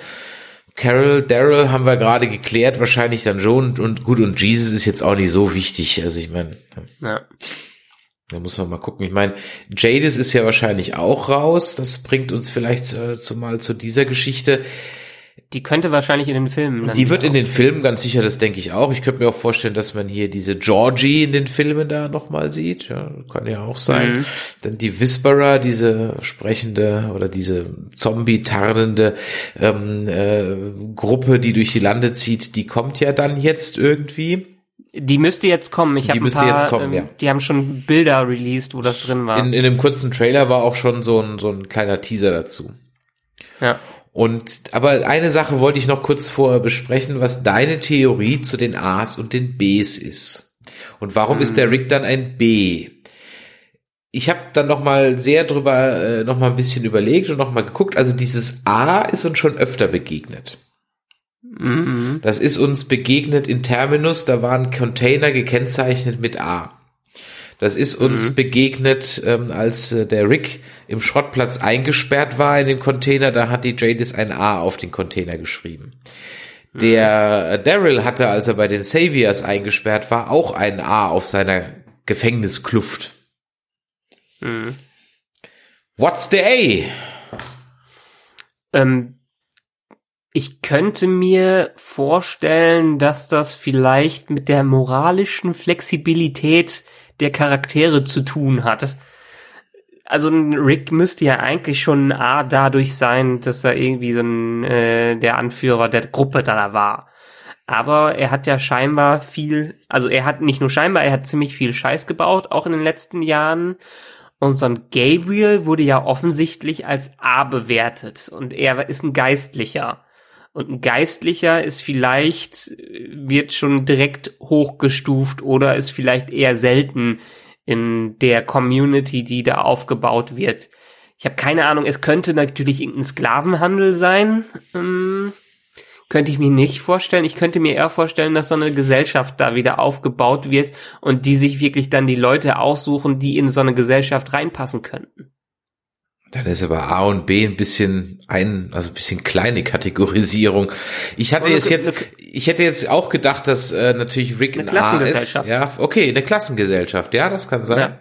Carol, Daryl haben wir gerade geklärt, wahrscheinlich dann schon und gut und Jesus ist jetzt auch nicht so wichtig. Also ich meine, ja. Da muss man mal gucken. Ich meine, Jadis ist ja wahrscheinlich auch raus. Das bringt uns vielleicht äh, zumal zu dieser Geschichte. Die könnte wahrscheinlich in den Filmen. Die wird in den Filmen ganz sicher, das denke ich auch. Ich könnte mir auch vorstellen, dass man hier diese Georgie in den Filmen da nochmal sieht. Ja, kann ja auch sein. Mhm. Dann die Whisperer, diese sprechende oder diese Zombie-tarnende ähm, äh, Gruppe, die durch die Lande zieht, die kommt ja dann jetzt irgendwie. Die müsste jetzt kommen. Ich habe ein paar, jetzt kommen, ähm, ja. Die haben schon Bilder released, wo das drin war. In, in dem kurzen Trailer war auch schon so ein, so ein kleiner Teaser dazu. Ja. Und aber eine Sache wollte ich noch kurz vorher besprechen, was deine Theorie zu den A's und den B's ist. Und warum hm. ist der Rick dann ein B? Ich habe dann noch mal sehr drüber äh, noch mal ein bisschen überlegt und noch mal geguckt. Also dieses A ist uns schon öfter begegnet. Mhm. Das ist uns begegnet in Terminus, da waren Container gekennzeichnet mit A. Das ist uns mhm. begegnet, ähm, als äh, der Rick im Schrottplatz eingesperrt war in dem Container, da hat die Jadis ein A auf den Container geschrieben. Mhm. Der Daryl hatte, als er bei den Saviors eingesperrt war, auch ein A auf seiner Gefängniskluft. Mhm. What's the A? Ähm, ich könnte mir vorstellen, dass das vielleicht mit der moralischen Flexibilität der Charaktere zu tun hat. Also ein Rick müsste ja eigentlich schon A dadurch sein, dass er irgendwie so ein äh, der Anführer der Gruppe da war. Aber er hat ja scheinbar viel, also er hat nicht nur scheinbar, er hat ziemlich viel Scheiß gebaut, auch in den letzten Jahren. Und so ein Gabriel wurde ja offensichtlich als A bewertet und er ist ein Geistlicher. Und ein Geistlicher ist vielleicht, wird schon direkt hochgestuft oder ist vielleicht eher selten in der Community, die da aufgebaut wird. Ich habe keine Ahnung, es könnte natürlich irgendein Sklavenhandel sein. Ähm, könnte ich mir nicht vorstellen. Ich könnte mir eher vorstellen, dass so eine Gesellschaft da wieder aufgebaut wird und die sich wirklich dann die Leute aussuchen, die in so eine Gesellschaft reinpassen könnten. Dann ist aber A und B ein bisschen ein, also ein bisschen kleine Kategorisierung. Ich hatte jetzt jetzt, ich hätte jetzt auch gedacht, dass äh, natürlich Rick eine ein A ist. Ja, okay, eine Klassengesellschaft. Ja, das kann sein. Ja.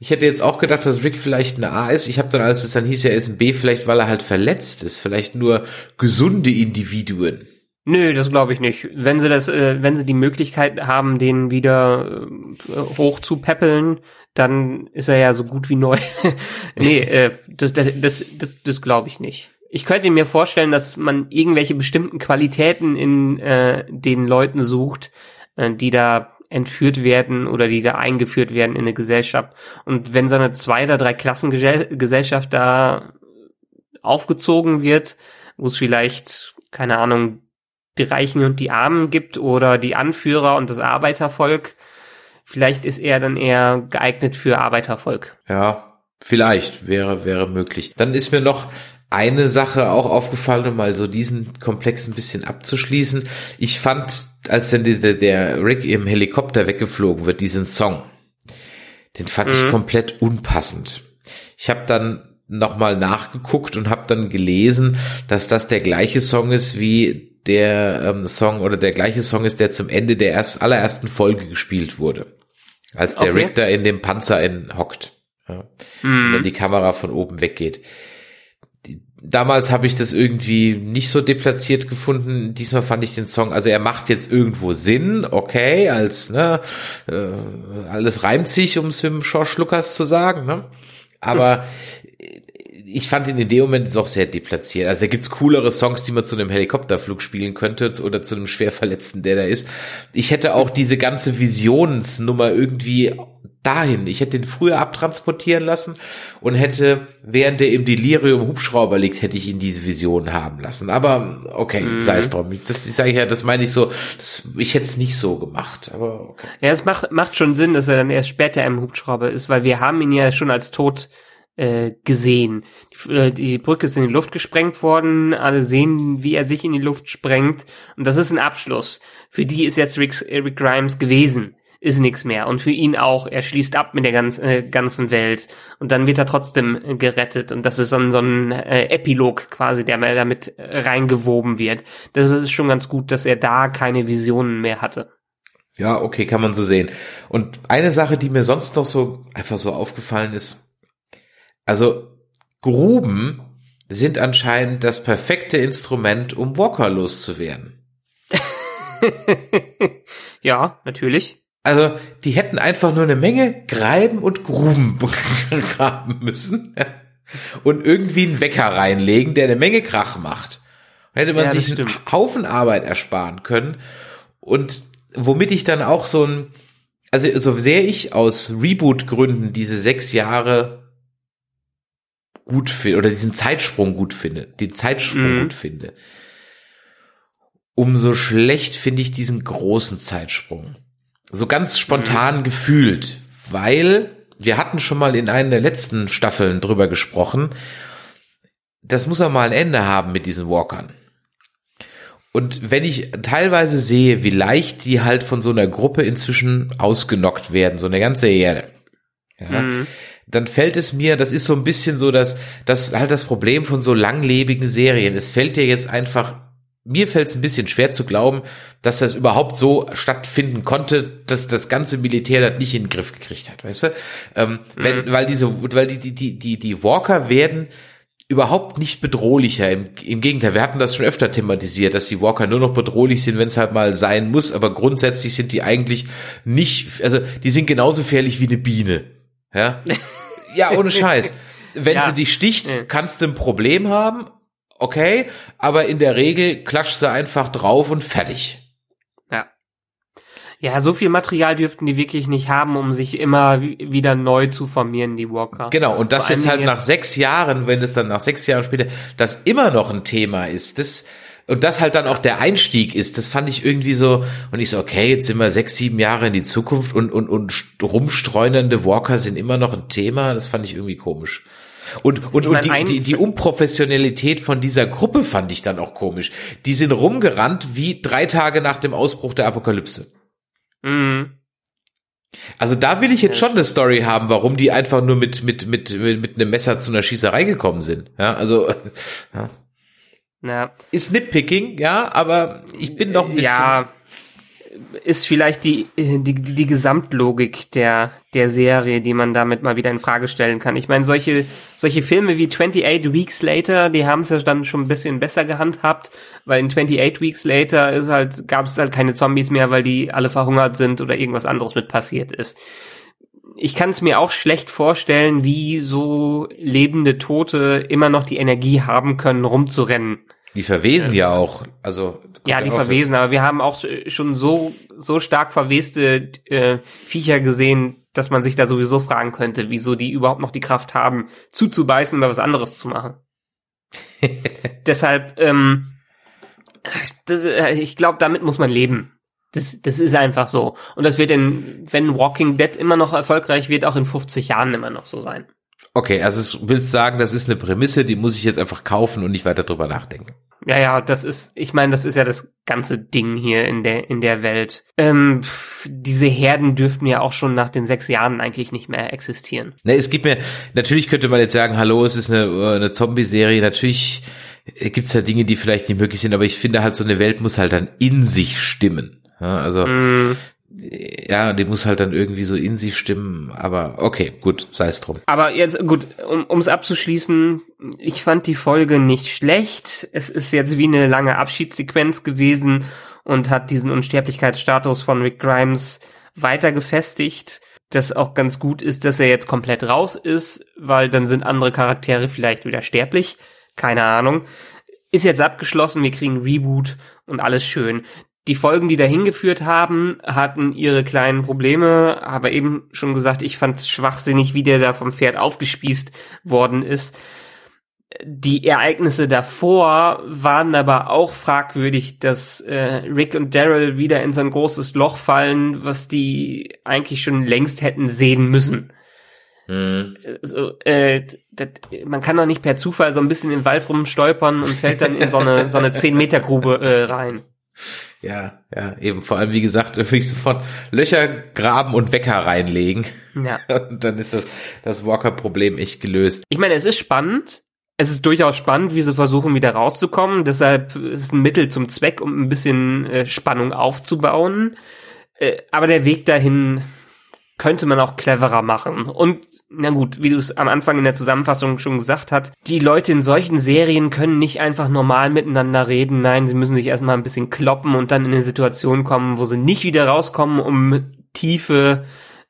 Ich hätte jetzt auch gedacht, dass Rick vielleicht eine A ist. Ich habe dann, als es dann hieß, er ist ein B, vielleicht weil er halt verletzt ist, vielleicht nur gesunde Individuen. Nö, das glaube ich nicht. Wenn sie das, äh, wenn sie die Möglichkeit haben, den wieder äh, hoch zu peppeln, dann ist er ja so gut wie neu. nee, äh, das, das, das, das, glaube ich nicht. Ich könnte mir vorstellen, dass man irgendwelche bestimmten Qualitäten in äh, den Leuten sucht, äh, die da entführt werden oder die da eingeführt werden in eine Gesellschaft. Und wenn so eine zwei oder drei Klassengesellschaft da aufgezogen wird, wo es vielleicht, keine Ahnung, die Reichen und die Armen gibt oder die Anführer und das Arbeitervolk. Vielleicht ist er dann eher geeignet für Arbeitervolk. Ja, vielleicht wäre, wäre möglich. Dann ist mir noch eine Sache auch aufgefallen, um mal so diesen Komplex ein bisschen abzuschließen. Ich fand, als dann der, der Rick im Helikopter weggeflogen wird, diesen Song, den fand mhm. ich komplett unpassend. Ich habe dann nochmal nachgeguckt und habe dann gelesen, dass das der gleiche Song ist wie der ähm, Song oder der gleiche Song ist, der zum Ende der erst, allerersten Folge gespielt wurde. Als der okay. Da in dem Panzer in hockt. Ja, mm. Und die Kamera von oben weggeht. Die, damals habe ich das irgendwie nicht so deplatziert gefunden. Diesmal fand ich den Song, also er macht jetzt irgendwo Sinn, okay, als, ne, äh, alles reimt sich, um es im Schorsch Lukas zu sagen, ne? Aber ich fand ihn in dem Moment doch sehr deplatziert. Also da gibt's coolere Songs, die man zu einem Helikopterflug spielen könnte oder zu einem Schwerverletzten, der da ist. Ich hätte auch diese ganze Visionsnummer irgendwie dahin. Ich hätte den früher abtransportieren lassen und hätte, während er im Delirium Hubschrauber liegt, hätte ich ihn diese Vision haben lassen. Aber okay, mhm. sei es drum. Das sage ich ja, das meine ich so, das, ich hätte es nicht so gemacht. Aber okay. Ja, es macht, macht schon Sinn, dass er dann erst später im Hubschrauber ist, weil wir haben ihn ja schon als tot äh, gesehen. Die, äh, die Brücke ist in die Luft gesprengt worden, alle sehen, wie er sich in die Luft sprengt und das ist ein Abschluss. Für die ist jetzt Rick, Rick Grimes gewesen ist nichts mehr. Und für ihn auch, er schließt ab mit der ganzen, äh, ganzen Welt. Und dann wird er trotzdem äh, gerettet. Und das ist so ein, so ein äh, Epilog quasi, der mal damit reingewoben wird. Das ist schon ganz gut, dass er da keine Visionen mehr hatte. Ja, okay, kann man so sehen. Und eine Sache, die mir sonst noch so einfach so aufgefallen ist, also Gruben sind anscheinend das perfekte Instrument, um Walker loszuwerden. ja, natürlich. Also, die hätten einfach nur eine Menge Greiben und Gruben graben müssen und irgendwie einen Wecker reinlegen, der eine Menge Krach macht. Dann hätte man ja, sich einen Haufen Arbeit ersparen können und womit ich dann auch so ein, also so sehr ich aus Reboot-Gründen diese sechs Jahre gut finde oder diesen Zeitsprung gut finde, den Zeitsprung mhm. gut finde, umso schlecht finde ich diesen großen Zeitsprung so ganz spontan mhm. gefühlt, weil wir hatten schon mal in einer der letzten Staffeln drüber gesprochen. Das muss ja mal ein Ende haben mit diesen Walkern. Und wenn ich teilweise sehe, wie leicht die halt von so einer Gruppe inzwischen ausgenockt werden, so eine ganze Erde, ja, mhm. Dann fällt es mir, das ist so ein bisschen so, dass das halt das Problem von so langlebigen Serien. Es fällt dir jetzt einfach mir fällt es ein bisschen schwer zu glauben, dass das überhaupt so stattfinden konnte, dass das ganze Militär das nicht in den Griff gekriegt hat, weißt du? Ähm, wenn, mhm. weil diese, weil die, die, die, die, die Walker werden überhaupt nicht bedrohlicher. Im, Im Gegenteil, wir hatten das schon öfter thematisiert, dass die Walker nur noch bedrohlich sind, wenn es halt mal sein muss, aber grundsätzlich sind die eigentlich nicht, also die sind genauso gefährlich wie eine Biene. Ja, ja ohne Scheiß. Wenn ja. sie dich sticht, kannst du ein Problem haben, okay, aber in der Regel klatscht sie einfach drauf und fertig. Ja. Ja, so viel Material dürften die wirklich nicht haben, um sich immer wieder neu zu formieren, die Walker. Genau, und das jetzt halt jetzt nach sechs Jahren, wenn es dann nach sechs Jahren später, das immer noch ein Thema ist, das, und das halt dann auch der Einstieg ist, das fand ich irgendwie so, und ich so, okay, jetzt sind wir sechs, sieben Jahre in die Zukunft und, und, und rumstreunernde Walker sind immer noch ein Thema, das fand ich irgendwie komisch. Und, und, und die, die, die Unprofessionalität von dieser Gruppe fand ich dann auch komisch. Die sind rumgerannt wie drei Tage nach dem Ausbruch der Apokalypse. Mhm. Also da will ich jetzt schon eine Story haben, warum die einfach nur mit, mit, mit, mit, mit einem Messer zu einer Schießerei gekommen sind. Ja, also, ja. Ja. Ist Nitpicking, ja, aber ich bin doch ein bisschen. Ja, ist vielleicht die, die, die Gesamtlogik der, der Serie, die man damit mal wieder in Frage stellen kann. Ich meine, solche, solche Filme wie 28 Weeks Later, die haben es ja dann schon ein bisschen besser gehandhabt, weil in 28 Weeks Later ist halt, gab es halt keine Zombies mehr, weil die alle verhungert sind oder irgendwas anderes mit passiert ist. Ich kann es mir auch schlecht vorstellen, wie so lebende Tote immer noch die Energie haben können, rumzurennen. Die verwesen ja auch, also ja, die verwesen, aber wir haben auch schon so so stark verweste äh, Viecher gesehen, dass man sich da sowieso fragen könnte, wieso die überhaupt noch die Kraft haben, zuzubeißen oder was anderes zu machen. Deshalb, ähm, das, äh, ich glaube, damit muss man leben. Das, das ist einfach so. Und das wird in, wenn Walking Dead immer noch erfolgreich wird, auch in 50 Jahren immer noch so sein. Okay, also du willst sagen, das ist eine Prämisse, die muss ich jetzt einfach kaufen und nicht weiter drüber nachdenken. Ja, ja, das ist, ich meine, das ist ja das ganze Ding hier in der in der Welt. Ähm, diese Herden dürften ja auch schon nach den sechs Jahren eigentlich nicht mehr existieren. Ne, es gibt mir, natürlich könnte man jetzt sagen, hallo, es ist eine, eine Zombie-Serie, natürlich gibt's da Dinge, die vielleicht nicht möglich sind, aber ich finde halt, so eine Welt muss halt dann in sich stimmen. Ja, also mm ja, die muss halt dann irgendwie so in sich stimmen, aber okay, gut, sei es drum. Aber jetzt, gut, um es abzuschließen, ich fand die Folge nicht schlecht. Es ist jetzt wie eine lange Abschiedssequenz gewesen und hat diesen Unsterblichkeitsstatus von Rick Grimes weiter gefestigt. das auch ganz gut ist, dass er jetzt komplett raus ist, weil dann sind andere Charaktere vielleicht wieder sterblich. Keine Ahnung. Ist jetzt abgeschlossen, wir kriegen Reboot und alles schön. Die Folgen, die dahin geführt haben, hatten ihre kleinen Probleme, aber eben schon gesagt, ich fand es schwachsinnig, wie der da vom Pferd aufgespießt worden ist. Die Ereignisse davor waren aber auch fragwürdig, dass äh, Rick und Daryl wieder in so ein großes Loch fallen, was die eigentlich schon längst hätten sehen müssen. Mhm. Also, äh, das, man kann doch nicht per Zufall so ein bisschen im Wald rumstolpern und fällt dann in so eine so eine 10 Meter Grube äh, rein. Ja, ja, eben vor allem wie gesagt, würde ich sofort Löcher graben und Wecker reinlegen. Ja. Und dann ist das das Walker Problem echt gelöst. Ich meine, es ist spannend, es ist durchaus spannend, wie sie versuchen, wieder rauszukommen. Deshalb ist es ein Mittel zum Zweck, um ein bisschen äh, Spannung aufzubauen. Äh, aber der Weg dahin könnte man auch cleverer machen. Und na gut, wie du es am Anfang in der Zusammenfassung schon gesagt hast, die Leute in solchen Serien können nicht einfach normal miteinander reden. Nein, sie müssen sich erstmal ein bisschen kloppen und dann in eine Situation kommen, wo sie nicht wieder rauskommen, um tiefe,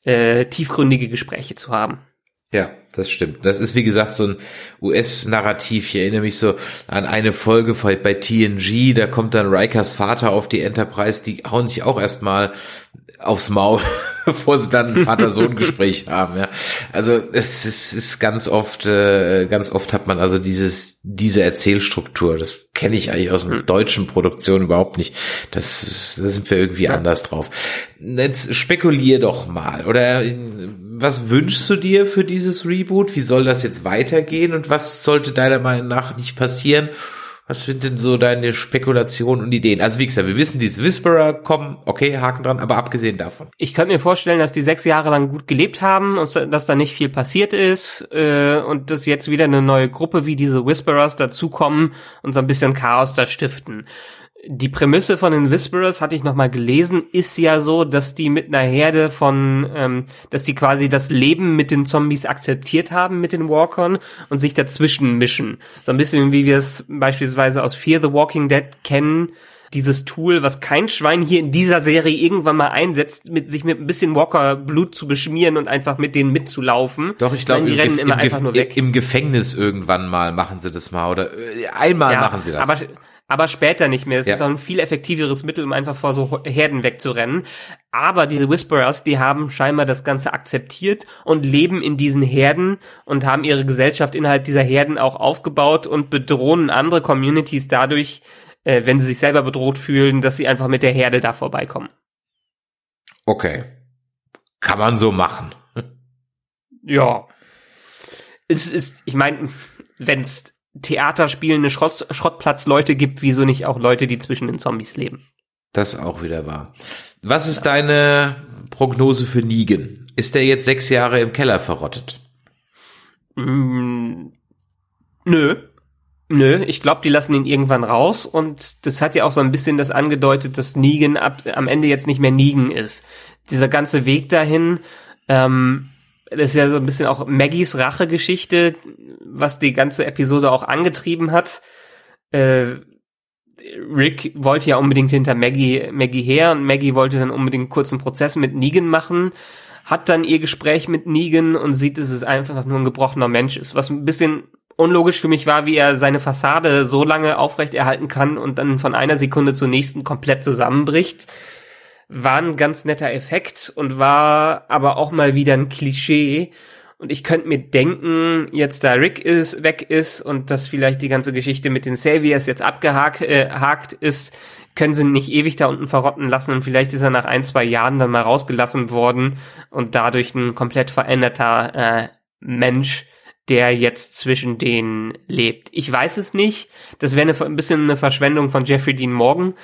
äh, tiefgründige Gespräche zu haben. Ja, das stimmt. Das ist wie gesagt so ein US-Narrativ. Ich erinnere mich so an eine Folge bei TNG, da kommt dann Rikers Vater auf die Enterprise, die hauen sich auch erstmal aufs Maul, bevor sie dann ein Vater-Sohn-Gespräch haben. Ja. Also es ist, ist ganz oft, äh, ganz oft hat man also dieses, diese Erzählstruktur. Das kenne ich eigentlich aus einer hm. deutschen Produktion überhaupt nicht. Das, da sind wir irgendwie ja. anders drauf. Jetzt spekulier doch mal. Oder was wünschst du dir für dieses Reboot? Wie soll das jetzt weitergehen? Und was sollte deiner Meinung nach nicht passieren? Was sind denn so deine Spekulationen und Ideen? Also wie gesagt, wir wissen, diese Whisperer kommen, okay, Haken dran, aber abgesehen davon. Ich könnte mir vorstellen, dass die sechs Jahre lang gut gelebt haben und dass da nicht viel passiert ist äh, und dass jetzt wieder eine neue Gruppe wie diese Whisperers dazukommen und so ein bisschen Chaos da stiften die Prämisse von den Whisperers hatte ich noch mal gelesen, ist ja so, dass die mit einer Herde von, ähm, dass die quasi das Leben mit den Zombies akzeptiert haben mit den Walkern und sich dazwischen mischen. So ein bisschen wie wir es beispielsweise aus Fear the Walking Dead kennen. Dieses Tool, was kein Schwein hier in dieser Serie irgendwann mal einsetzt, mit sich mit ein bisschen Walker-Blut zu beschmieren und einfach mit denen mitzulaufen. Doch, ich glaube, die rennen immer einfach nur weg. Im Gefängnis irgendwann mal machen sie das mal oder äh, einmal ja, machen sie das. Aber aber später nicht mehr. Es ja. ist auch ein viel effektiveres Mittel, um einfach vor so Herden wegzurennen. Aber diese Whisperers, die haben scheinbar das Ganze akzeptiert und leben in diesen Herden und haben ihre Gesellschaft innerhalb dieser Herden auch aufgebaut und bedrohen andere Communities dadurch, äh, wenn sie sich selber bedroht fühlen, dass sie einfach mit der Herde da vorbeikommen. Okay. Kann man so machen. Ja. Es ist, ich meine, wenn's theaterspielende Schrott, Schrottplatzleute gibt, wieso nicht auch Leute, die zwischen den Zombies leben. Das auch wieder wahr. Was ist deine Prognose für Negan? Ist der jetzt sechs Jahre im Keller verrottet? Mm, nö. Nö, ich glaube, die lassen ihn irgendwann raus und das hat ja auch so ein bisschen das angedeutet, dass Negan ab, am Ende jetzt nicht mehr Negan ist. Dieser ganze Weg dahin, ähm, das ist ja so ein bisschen auch Maggies Rachegeschichte, was die ganze Episode auch angetrieben hat. Äh, Rick wollte ja unbedingt hinter Maggie, Maggie her und Maggie wollte dann unbedingt einen kurzen Prozess mit Negan machen, hat dann ihr Gespräch mit Negan und sieht, dass es einfach nur ein gebrochener Mensch ist, was ein bisschen unlogisch für mich war, wie er seine Fassade so lange aufrechterhalten kann und dann von einer Sekunde zur nächsten komplett zusammenbricht war ein ganz netter Effekt und war aber auch mal wieder ein Klischee. Und ich könnte mir denken, jetzt da Rick ist, weg ist und dass vielleicht die ganze Geschichte mit den Saviors jetzt abgehakt äh, hakt ist, können sie nicht ewig da unten verrotten lassen und vielleicht ist er nach ein, zwei Jahren dann mal rausgelassen worden und dadurch ein komplett veränderter äh, Mensch, der jetzt zwischen denen lebt. Ich weiß es nicht. Das wäre ein bisschen eine Verschwendung von Jeffrey Dean Morgan.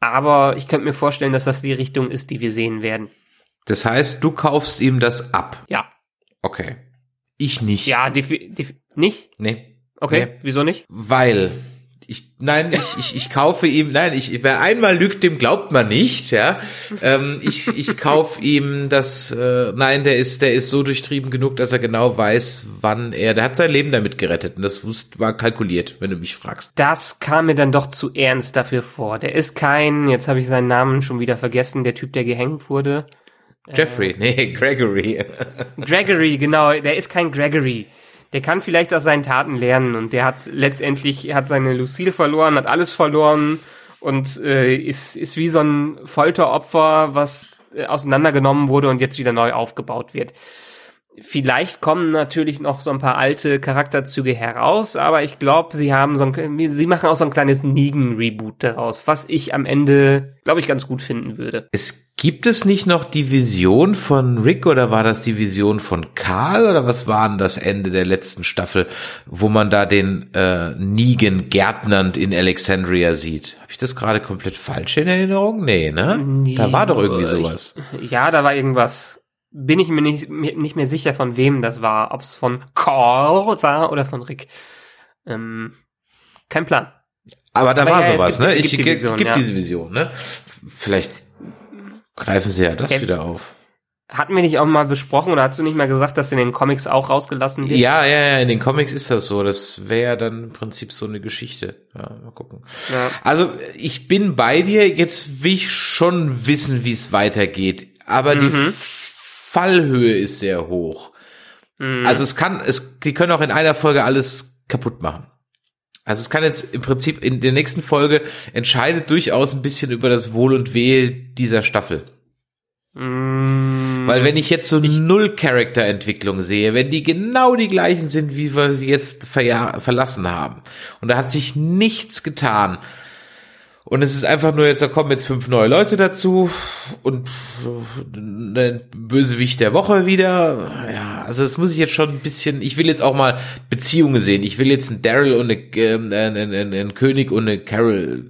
Aber ich könnte mir vorstellen, dass das die Richtung ist, die wir sehen werden. Das heißt, du kaufst ihm das ab? Ja. Okay. Ich nicht. Ja, nicht? Nee. Okay, nee. wieso nicht? Weil ich, nein, ich, ich, ich kaufe ihm, nein, ich, wer einmal lügt, dem glaubt man nicht, ja. Ähm, ich, ich kaufe ihm das, äh, nein, der ist, der ist so durchtrieben genug, dass er genau weiß, wann er, der hat sein Leben damit gerettet und das war kalkuliert, wenn du mich fragst. Das kam mir dann doch zu ernst dafür vor. Der ist kein, jetzt habe ich seinen Namen schon wieder vergessen, der Typ, der gehängt wurde. Jeffrey, nee, Gregory. Gregory, genau, der ist kein Gregory. Der kann vielleicht aus seinen Taten lernen und der hat letztendlich hat seine Lucille verloren, hat alles verloren und äh, ist ist wie so ein Folteropfer, was äh, auseinandergenommen wurde und jetzt wieder neu aufgebaut wird. Vielleicht kommen natürlich noch so ein paar alte Charakterzüge heraus, aber ich glaube, sie haben so ein, sie machen auch so ein kleines Negan-Reboot daraus, was ich am Ende, glaube ich, ganz gut finden würde. Es gibt es nicht noch die Vision von Rick oder war das die Vision von Karl oder was war denn das Ende der letzten Staffel, wo man da den äh, Negan gärtnernd in Alexandria sieht? Habe ich das gerade komplett falsch in Erinnerung? Nee, ne? Nee, da war doch irgendwie sowas. Ich, ja, da war irgendwas bin ich mir nicht, nicht mehr sicher, von wem das war. Ob es von Carl war oder von Rick. Ähm, kein Plan. Aber da Aber war ja, sowas, gibt, ne? Ich gibt, die Vision, gibt ja. diese Vision, ne? Vielleicht greifen sie ja das ja. wieder auf. Hatten wir nicht auch mal besprochen oder hast du nicht mal gesagt, dass in den Comics auch rausgelassen wird? Ja, ja, ja, in den Comics ist das so. Das wäre ja dann im Prinzip so eine Geschichte. Ja, mal gucken. Ja. Also ich bin bei dir. Jetzt will ich schon wissen, wie es weitergeht. Aber mhm. die Fallhöhe ist sehr hoch. Mhm. Also es kann, es, die können auch in einer Folge alles kaputt machen. Also es kann jetzt im Prinzip in der nächsten Folge entscheidet durchaus ein bisschen über das Wohl und Wehe dieser Staffel. Mhm. Weil wenn ich jetzt so ich null Charakterentwicklung sehe, wenn die genau die gleichen sind, wie wir sie jetzt verlassen haben, und da hat sich nichts getan, und es ist einfach nur jetzt, da kommen jetzt fünf neue Leute dazu und ein Bösewicht der Woche wieder. Ja, also das muss ich jetzt schon ein bisschen, ich will jetzt auch mal Beziehungen sehen. Ich will jetzt einen Daryl und eine, äh, einen, einen, einen König und eine Carol.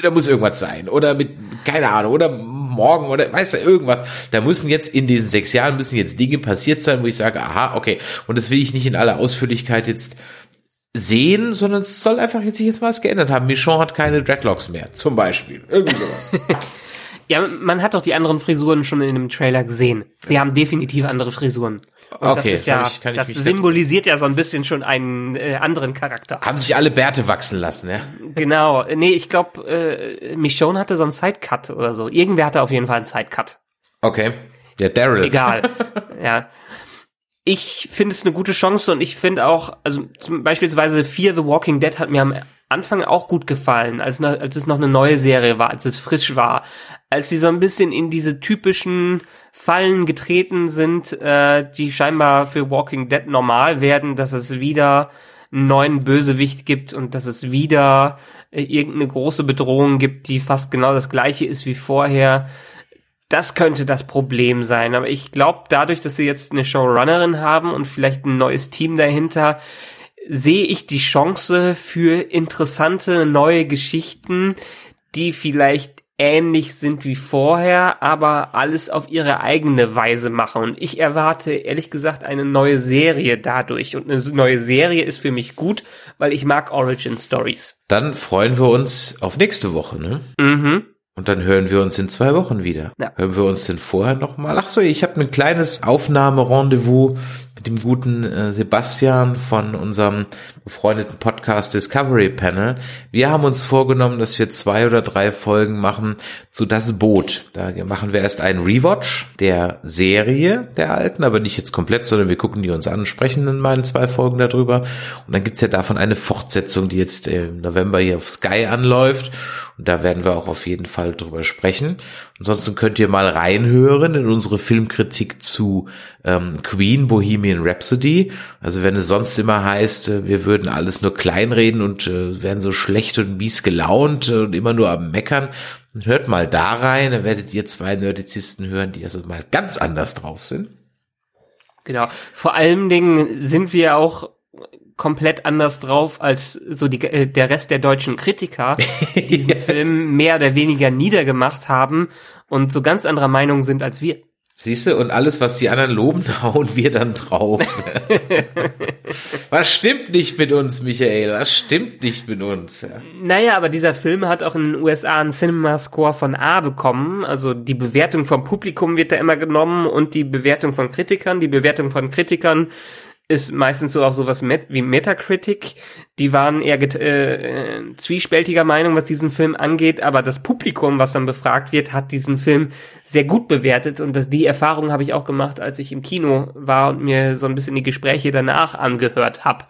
Da muss irgendwas sein. Oder mit, keine Ahnung, oder morgen oder weißt du, irgendwas. Da müssen jetzt in diesen sechs Jahren müssen jetzt Dinge passiert sein, wo ich sage, aha, okay. Und das will ich nicht in aller Ausführlichkeit jetzt sehen, sondern es soll einfach jetzt sich jetzt was geändert haben. Michon hat keine Dreadlocks mehr, zum Beispiel. Irgendwie sowas. ja, man hat doch die anderen Frisuren schon in dem Trailer gesehen. Sie haben definitiv andere Frisuren. Und okay, das ist ja, ich, das symbolisiert ja so ein bisschen schon einen äh, anderen Charakter. Haben sich alle Bärte wachsen lassen, ja? Genau. Nee, ich glaube, äh, Michonne hatte so einen Sidecut oder so. Irgendwer hatte auf jeden Fall einen Sidecut. Okay. Ja, Daryl. Egal. ja ich finde es eine gute Chance und ich finde auch, also zum beispielsweise Fear the Walking Dead hat mir am Anfang auch gut gefallen, als, als es noch eine neue Serie war, als es frisch war, als sie so ein bisschen in diese typischen Fallen getreten sind, äh, die scheinbar für Walking Dead normal werden, dass es wieder einen neuen Bösewicht gibt und dass es wieder äh, irgendeine große Bedrohung gibt, die fast genau das gleiche ist wie vorher das könnte das Problem sein. Aber ich glaube, dadurch, dass sie jetzt eine Showrunnerin haben und vielleicht ein neues Team dahinter, sehe ich die Chance für interessante neue Geschichten, die vielleicht ähnlich sind wie vorher, aber alles auf ihre eigene Weise machen. Und ich erwarte ehrlich gesagt eine neue Serie dadurch. Und eine neue Serie ist für mich gut, weil ich mag Origin Stories. Dann freuen wir uns auf nächste Woche, ne? Mhm. Und dann hören wir uns in zwei Wochen wieder. Ja. Hören wir uns denn vorher nochmal? Ach so, ich habe ein kleines Aufnahmerendezvous mit dem guten äh, Sebastian von unserem befreundeten Podcast Discovery Panel. Wir haben uns vorgenommen, dass wir zwei oder drei Folgen machen zu Das Boot. Da machen wir erst einen Rewatch der Serie der alten, aber nicht jetzt komplett, sondern wir gucken die uns an, sprechen in meinen zwei Folgen darüber. Und dann gibt's ja davon eine Fortsetzung, die jetzt im November hier auf Sky anläuft. Und da werden wir auch auf jeden Fall drüber sprechen. Ansonsten könnt ihr mal reinhören in unsere Filmkritik zu ähm, Queen Bohemian Rhapsody. Also wenn es sonst immer heißt, äh, wir würden alles nur kleinreden und äh, werden so schlecht und mies gelaunt äh, und immer nur am Meckern, hört mal da rein, dann werdet ihr zwei Nerdizisten hören, die also mal ganz anders drauf sind. Genau. Vor allen Dingen sind wir auch komplett anders drauf als so die, äh, der Rest der deutschen Kritiker, die diesen Film mehr oder weniger niedergemacht haben und so ganz anderer Meinung sind als wir. Siehst du, und alles, was die anderen loben, hauen wir dann drauf. was stimmt nicht mit uns, Michael? Was stimmt nicht mit uns? Ja. Naja, aber dieser Film hat auch in den USA einen Cinema-Score von A bekommen. Also die Bewertung vom Publikum wird da immer genommen und die Bewertung von Kritikern. Die Bewertung von Kritikern ist meistens so auch sowas met wie Metacritic. Die waren eher äh, äh, zwiespältiger Meinung, was diesen Film angeht, aber das Publikum, was dann befragt wird, hat diesen Film sehr gut bewertet und das, die Erfahrung habe ich auch gemacht, als ich im Kino war und mir so ein bisschen die Gespräche danach angehört habe.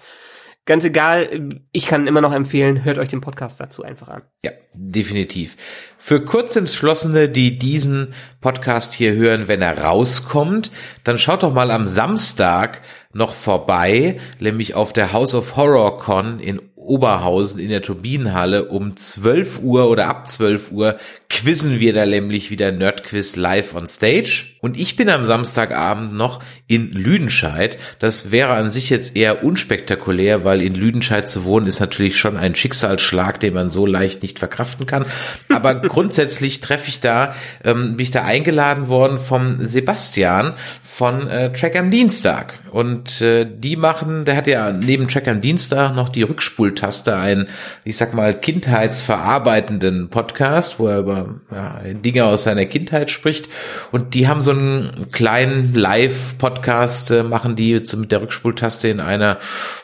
Ganz egal, ich kann immer noch empfehlen, hört euch den Podcast dazu einfach an. Ja, definitiv. Für Kurzentschlossene, die diesen Podcast hier hören, wenn er rauskommt, dann schaut doch mal am Samstag noch vorbei, nämlich auf der House of Horror Con in Oberhausen in der Turbinenhalle um 12 Uhr oder ab 12 Uhr quizzen wir da nämlich wieder Nerdquiz live on stage. Und ich bin am Samstagabend noch in Lüdenscheid. Das wäre an sich jetzt eher unspektakulär, weil in Lüdenscheid zu wohnen ist natürlich schon ein Schicksalsschlag, den man so leicht nicht verkraften kann. Aber grundsätzlich treffe ich da, ähm, bin ich da eingeladen worden vom Sebastian von äh, Track am Dienstag. Und äh, die machen, der hat ja neben Track am Dienstag noch die Rückspultaste, einen, ich sag mal, kindheitsverarbeitenden Podcast, wo er über ja, Dinge aus seiner Kindheit spricht. Und die haben so einen kleinen Live-Podcast, äh, machen die mit der Rückspultaste in einer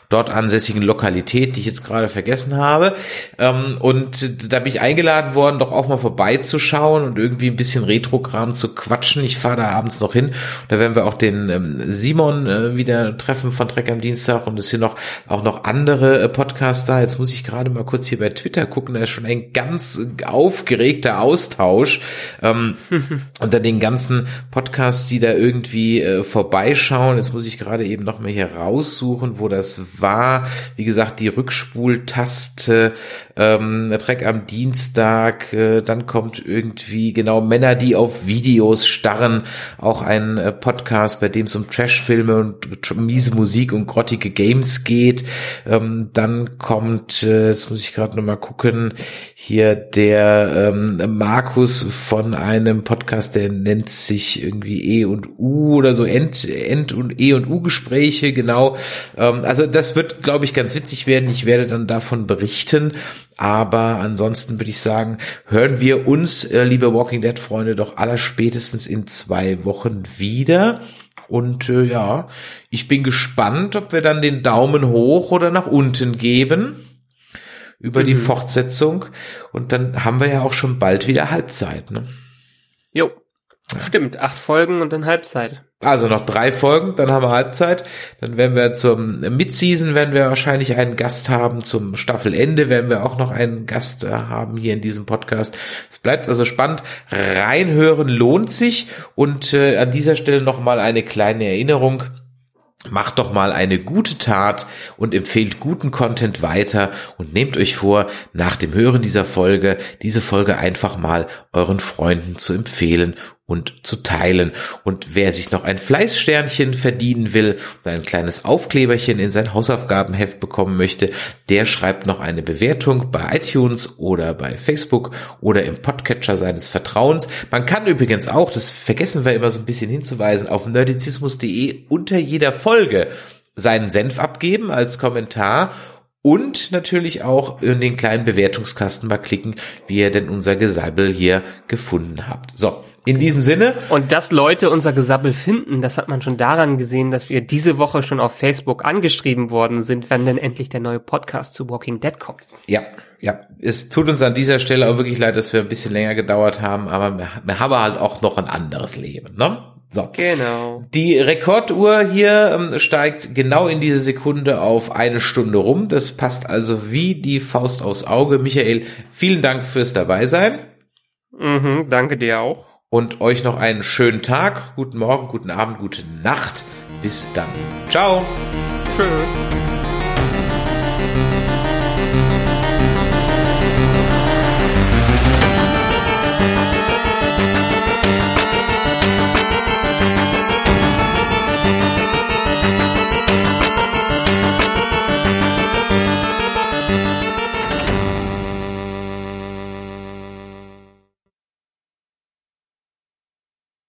dort ansässigen Lokalität, die ich jetzt gerade vergessen habe. Ähm, und da bin ich eingeladen worden, doch auch mal vorbeizuschauen und irgendwie ein bisschen Retrogramm zu quatschen. Ich fahre da abends noch hin. Da werden wir auch den ähm, Simon äh, wieder treffen von Trek am Dienstag und es sind noch auch noch andere äh, Podcasts da. Jetzt muss ich gerade mal kurz hier bei Twitter gucken. Da ist schon ein ganz aufgeregter Austausch ähm, unter den ganzen Podcasts, die da irgendwie äh, vorbeischauen. Jetzt muss ich gerade eben noch mal hier raussuchen, wo das war, wie gesagt, die Rückspultaste, ähm, Track am Dienstag, äh, dann kommt irgendwie genau Männer, die auf Videos starren, auch ein äh, Podcast, bei dem es um Trashfilme und miese Musik und grottige Games geht. Ähm, dann kommt, äh, jetzt muss ich gerade noch mal gucken, hier der ähm, Markus von einem Podcast, der nennt sich irgendwie E und U oder so End, End und E und U Gespräche, genau. Ähm, also das das wird, glaube ich, ganz witzig werden. Ich werde dann davon berichten. Aber ansonsten würde ich sagen, hören wir uns, äh, liebe Walking Dead Freunde, doch aller spätestens in zwei Wochen wieder. Und äh, ja, ich bin gespannt, ob wir dann den Daumen hoch oder nach unten geben über mhm. die Fortsetzung. Und dann haben wir ja auch schon bald wieder Halbzeit. Ne? Jo, stimmt. Acht Folgen und dann Halbzeit. Also noch drei Folgen, dann haben wir Halbzeit. Dann werden wir zum Midseason werden wir wahrscheinlich einen Gast haben. Zum Staffelende werden wir auch noch einen Gast äh, haben hier in diesem Podcast. Es bleibt also spannend. Reinhören lohnt sich. Und äh, an dieser Stelle noch mal eine kleine Erinnerung. Macht doch mal eine gute Tat und empfehlt guten Content weiter und nehmt euch vor, nach dem Hören dieser Folge, diese Folge einfach mal euren Freunden zu empfehlen und zu teilen. Und wer sich noch ein Fleißsternchen verdienen will und ein kleines Aufkleberchen in sein Hausaufgabenheft bekommen möchte, der schreibt noch eine Bewertung bei iTunes oder bei Facebook oder im Podcatcher seines Vertrauens. Man kann übrigens auch, das vergessen wir immer so ein bisschen hinzuweisen, auf nerdizismus.de unter jeder Folge seinen Senf abgeben als Kommentar und natürlich auch in den kleinen Bewertungskasten mal klicken, wie ihr denn unser Gesabbel hier gefunden habt. So, in diesem Sinne. Und dass Leute unser Gesabbel finden, das hat man schon daran gesehen, dass wir diese Woche schon auf Facebook angeschrieben worden sind, wenn denn endlich der neue Podcast zu Walking Dead kommt. Ja, ja. Es tut uns an dieser Stelle auch wirklich leid, dass wir ein bisschen länger gedauert haben, aber wir, wir haben halt auch noch ein anderes Leben, ne? So. Genau. Die Rekorduhr hier ähm, steigt genau in diese Sekunde auf eine Stunde rum. Das passt also wie die Faust aufs Auge. Michael, vielen Dank fürs Dabeisein. Mhm, danke dir auch und euch noch einen schönen Tag, guten Morgen, guten Abend, gute Nacht. Bis dann. Ciao. Tschüss.